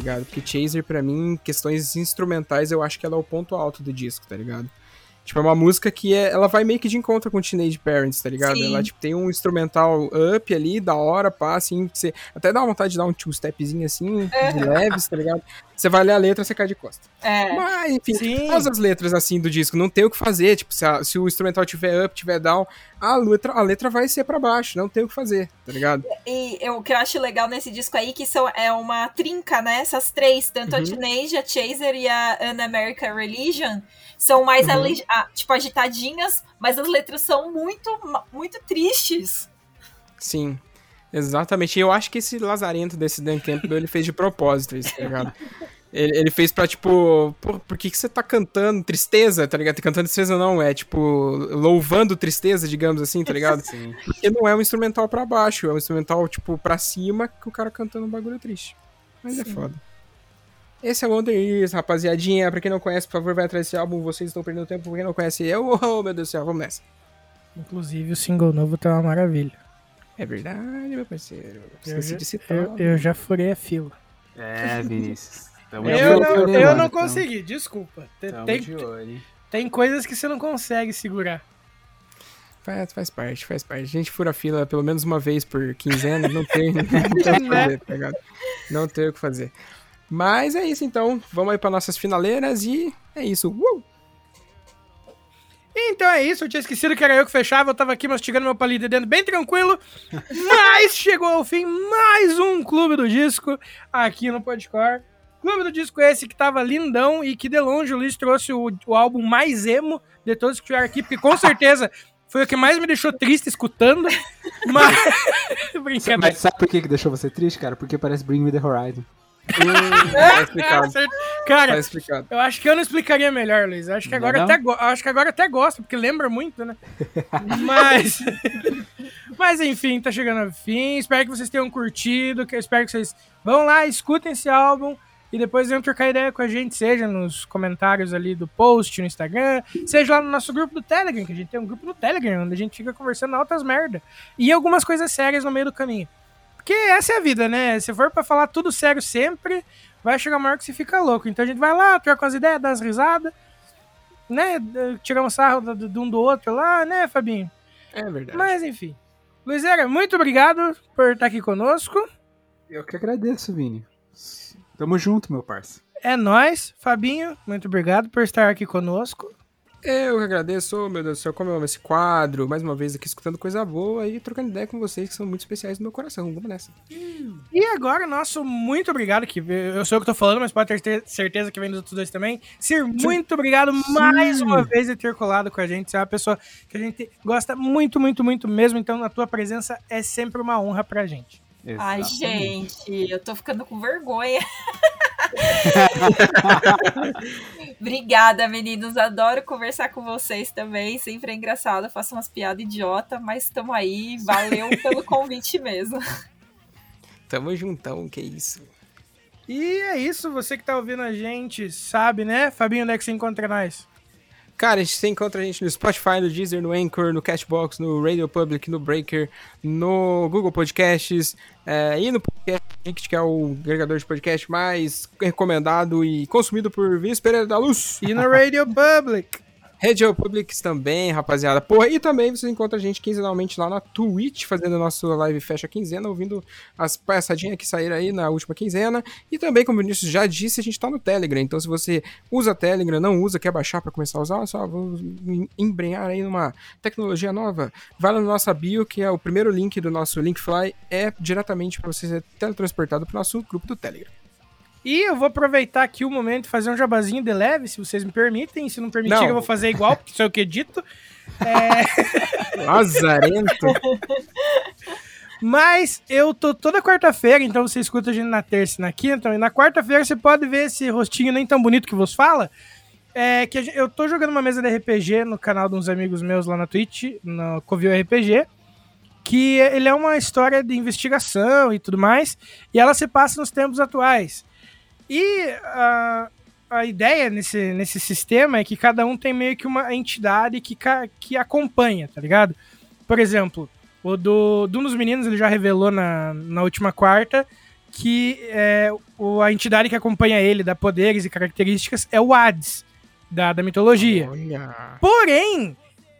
ligado? Porque Chaser, pra mim, questões instrumentais, eu acho que ela é o ponto alto do disco, tá ligado? Tipo, é uma música que é, ela vai meio que de encontro com Teenage Parents, tá ligado? Sim. Ela, tipo, tem um instrumental up ali, da hora, pá, assim, que você até dá vontade de dar um two-stepzinho assim, de leves, tá ligado? Você vai ler a letra, você cai de costa. É. Mas, enfim, Sim. todas as letras, assim, do disco, não tem o que fazer, tipo, se, a- se o instrumental tiver up, tiver down, a letra, a letra vai ser pra baixo, não tem o que fazer, tá ligado? E eu- o que eu acho legal nesse disco aí que são, é uma trinca, né? Essas três, tanto a Uhum. Teenage, a Chaser e a An American Religion, são mais Uhum. ali- ah, tipo agitadinhas, mas as letras são muito, muito tristes. Sim, exatamente. E eu acho que esse lazarento desse Dan Campbell, ele fez de propósito isso, tá ligado? Ele, ele fez pra, tipo, pô, por que, que você tá cantando tristeza, tá ligado? Cantando tristeza não, é, tipo, louvando tristeza, digamos assim, tá ligado? *laughs* Sim. Porque não é um instrumental pra baixo, é um instrumental, tipo, pra cima, que o cara cantando um bagulho triste. Mas é foda. Esse é o Wonder Years, rapaziadinha. Pra quem não conhece, por favor, vai atrás desse álbum. Vocês estão perdendo tempo. Pra quem não conhece, eu, *laughs* oh, meu Deus do céu, vamos nessa. Inclusive, o single novo tá uma maravilha. É verdade, meu parceiro. Eu já, eu, eu já furei a fila. É, Vinícius. *laughs* Tamo Eu olho, não, né, eu não Tamo- consegui, desculpa. Tem, Tamo tem, de olho. tem coisas que você não consegue segurar. Faz, faz parte, faz parte. A gente fura a fila pelo menos uma vez por quinzena, não tem, *laughs* não tem o que fazer, tá ligado? Não tem o que fazer. Mas é isso então, vamos aí para nossas finaleiras e é isso. Uh! Então é isso, eu tinha esquecido que era eu que fechava, eu tava aqui mastigando meu palito dentro bem tranquilo. *laughs* Mas chegou ao fim mais um Clube do Disco aqui no Podcore. Clube do Disco esse que tava lindão e que de longe o Luiz trouxe o, o álbum mais emo de todos que tiveram aqui, porque com certeza foi o que mais me deixou triste escutando. *laughs* Mas. Brincadeira. *laughs* Mas sabe por que que deixou você triste, cara? Porque parece Bring Me The Horizon. Hum, *laughs* tá explicado. Cara, Tá eu acho que eu não explicaria melhor, Luiz. Eu acho que agora é até acho que agora até gosto, porque lembra muito, né? Mas *laughs* Mas enfim, tá chegando ao fim. Espero que vocês tenham curtido, que espero que vocês vão lá, escutem esse álbum e depois venham trocar ideia com a gente, seja nos comentários ali do post no Instagram, seja lá no nosso grupo do Telegram, que a gente tem um grupo no Telegram, onde a gente fica conversando altas merda. E algumas coisas sérias no meio do caminho. Porque essa é a vida, né? Se for pra falar tudo sério sempre, vai chegar uma hora que você fica louco. Então a gente vai lá, troca as ideias, dá as risadas, né? Tirar um sarro do- de um do outro lá, né, Fabinho? É verdade. Mas enfim. Luizera, muito obrigado por estar aqui conosco. Eu que agradeço, Vini. Tamo junto, meu parça. É nóis. Fabinho, muito obrigado por estar aqui conosco. Eu que agradeço, oh, meu Deus do céu, como eu amo esse quadro. Mais uma vez aqui escutando coisa boa e trocando ideia com vocês que são muito especiais no meu coração. Vamos nessa. E agora, nosso muito obrigado, que eu sou eu que tô falando, mas pode ter certeza que vem dos outros dois também. Sir, muito obrigado mais uma vez de ter colado com a gente. Você é uma pessoa que a gente gosta muito, muito, muito mesmo. Então, a tua presença é sempre uma honra pra gente. Ai, Exatamente. gente, eu tô ficando com vergonha. *laughs* Obrigada, meninos. Adoro conversar com vocês também. Sempre é engraçado. Eu faço umas piadas idiota, mas estamos aí. Valeu *laughs* pelo convite mesmo. Tamo juntão, que isso. E é isso, você que tá ouvindo a gente sabe, né? Fabinho, onde é que você encontra nós? Cara, a gente você encontra a gente no Spotify, no Deezer, no Anchor, no Cashbox, no Radio Public, no Breaker, no Google Podcasts é, e no Podcast que é o agregador de podcast mais recomendado e consumido por Vinícius Pereira da Luz. E no Radio Public. Radio Publics também, rapaziada. Porra, e também você encontra a gente quinzenalmente lá na Twitch, fazendo a nossa live fecha quinzena, ouvindo as palhaçadinhas que saíram aí na última quinzena. E também, como o Vinícius já disse, a gente tá no Telegram. Então, se você usa Telegram, não usa, quer baixar pra começar a usar, só vamos em- embrenhar aí numa tecnologia nova, vai lá no nossa bio, que é o primeiro link do nosso Linkfly, é diretamente pra você ser teletransportado pro nosso grupo do Telegram. E eu vou aproveitar aqui o momento e fazer um jabazinho de leve, se vocês me permitem. Se não permitir, Não. eu vou fazer igual, porque sou eu que edito. É, *laughs* Lazarento. *laughs* Mas eu tô toda quarta-feira, então você escuta a gente na terça e na quinta. E na quarta-feira você pode ver esse rostinho nem tão bonito que vos fala. É que eu tô jogando uma mesa de RPG no canal de uns amigos meus lá na Twitch, no Covil RPG. Que ele é uma história de investigação e tudo mais. E ela se passa nos tempos atuais. E a, a ideia nesse, nesse sistema é que cada um tem meio que uma entidade que, que acompanha, tá ligado? Por exemplo, o do, de um dos meninos ele já revelou na, na última quarta que é, o, a entidade que acompanha ele, dá poderes e características, é o Hades, da, da mitologia. Olha. Porém,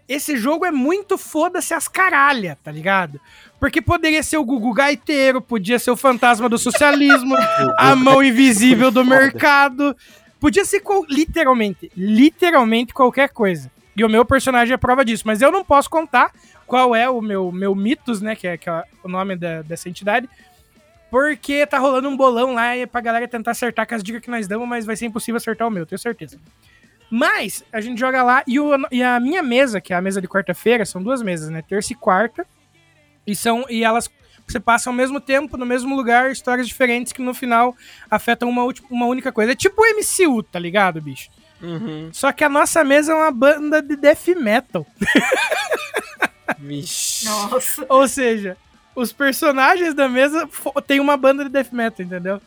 esse jogo é muito foda-se as caralha, tá ligado? Porque poderia ser o Gugu Gaiteiro, podia ser o fantasma do socialismo, *laughs* a mão invisível do mercado. Podia ser literalmente, literalmente qualquer coisa. E o meu personagem é prova disso. Mas eu não posso contar qual é o meu, meu mitos, né? Que é, que é o nome da- dessa entidade. Porque tá rolando um bolão lá e pra galera tentar acertar com as dicas que nós damos, mas vai ser impossível acertar o meu, tenho certeza. Mas a gente joga lá e, o- e a minha mesa, que é a mesa de quarta-feira, são duas mesas, né? Terça e quarta. E, são, e elas você passa ao mesmo tempo, no mesmo lugar, histórias diferentes que no final afetam uma, uma única coisa. É tipo o MCU, tá ligado, bicho? Uhum. Só que a nossa mesa é uma banda de death metal. *laughs* Vixe. Nossa. Ou seja, os personagens da mesa tem uma banda de death metal, entendeu?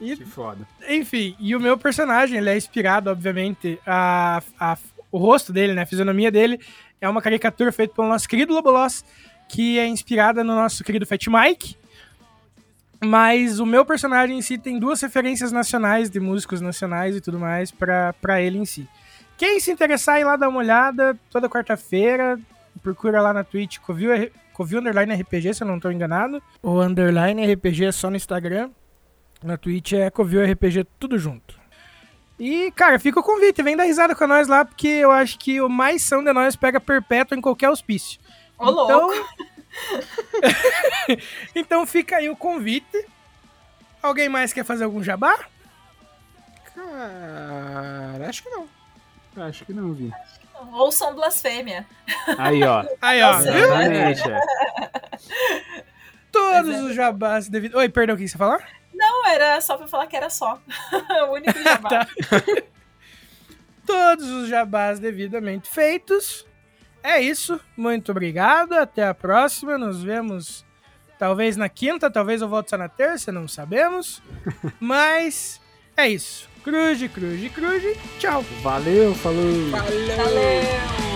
E Que foda. Enfim, e o meu personagem, ele é inspirado, obviamente, a, a- o rosto dele, né, a fisionomia dele, é uma caricatura feita pelo nosso querido Lobolos, que é inspirada no nosso querido Fat Mike. Mas o meu personagem em si tem duas referências nacionais, de músicos nacionais e tudo mais, pra, pra ele em si. Quem se interessar, ir lá dar uma olhada, toda quarta-feira, procura lá na Twitch, Covil, Covil Underline RPG, se eu não tô enganado. O Underline RPG é só no Instagram. Na Twitch é Covil RPG tudo junto. E, cara, fica o convite, vem dar risada com nós lá, porque eu acho que o mais são de nós pega perpétuo em qualquer hospício. Ô, louco. então *laughs* fica aí o convite. Alguém mais quer fazer algum jabá? Cara, acho que não. Acho que não, vi. Ouçam blasfêmia. Aí, ó. Aí, ó? Exatamente, é. Todos os jabás devido. Oi, perdão, o que você falar? Não, era só pra falar que era só. *laughs* o único jabá. *laughs* *laughs* Todos os jabás devidamente feitos. É isso. Muito obrigado. Até a próxima. Nos vemos talvez na quinta, talvez eu volte só na terça, não sabemos. Mas é isso. Cruze, cruze, cruze. Tchau. Valeu, falou. Valeu! Tudo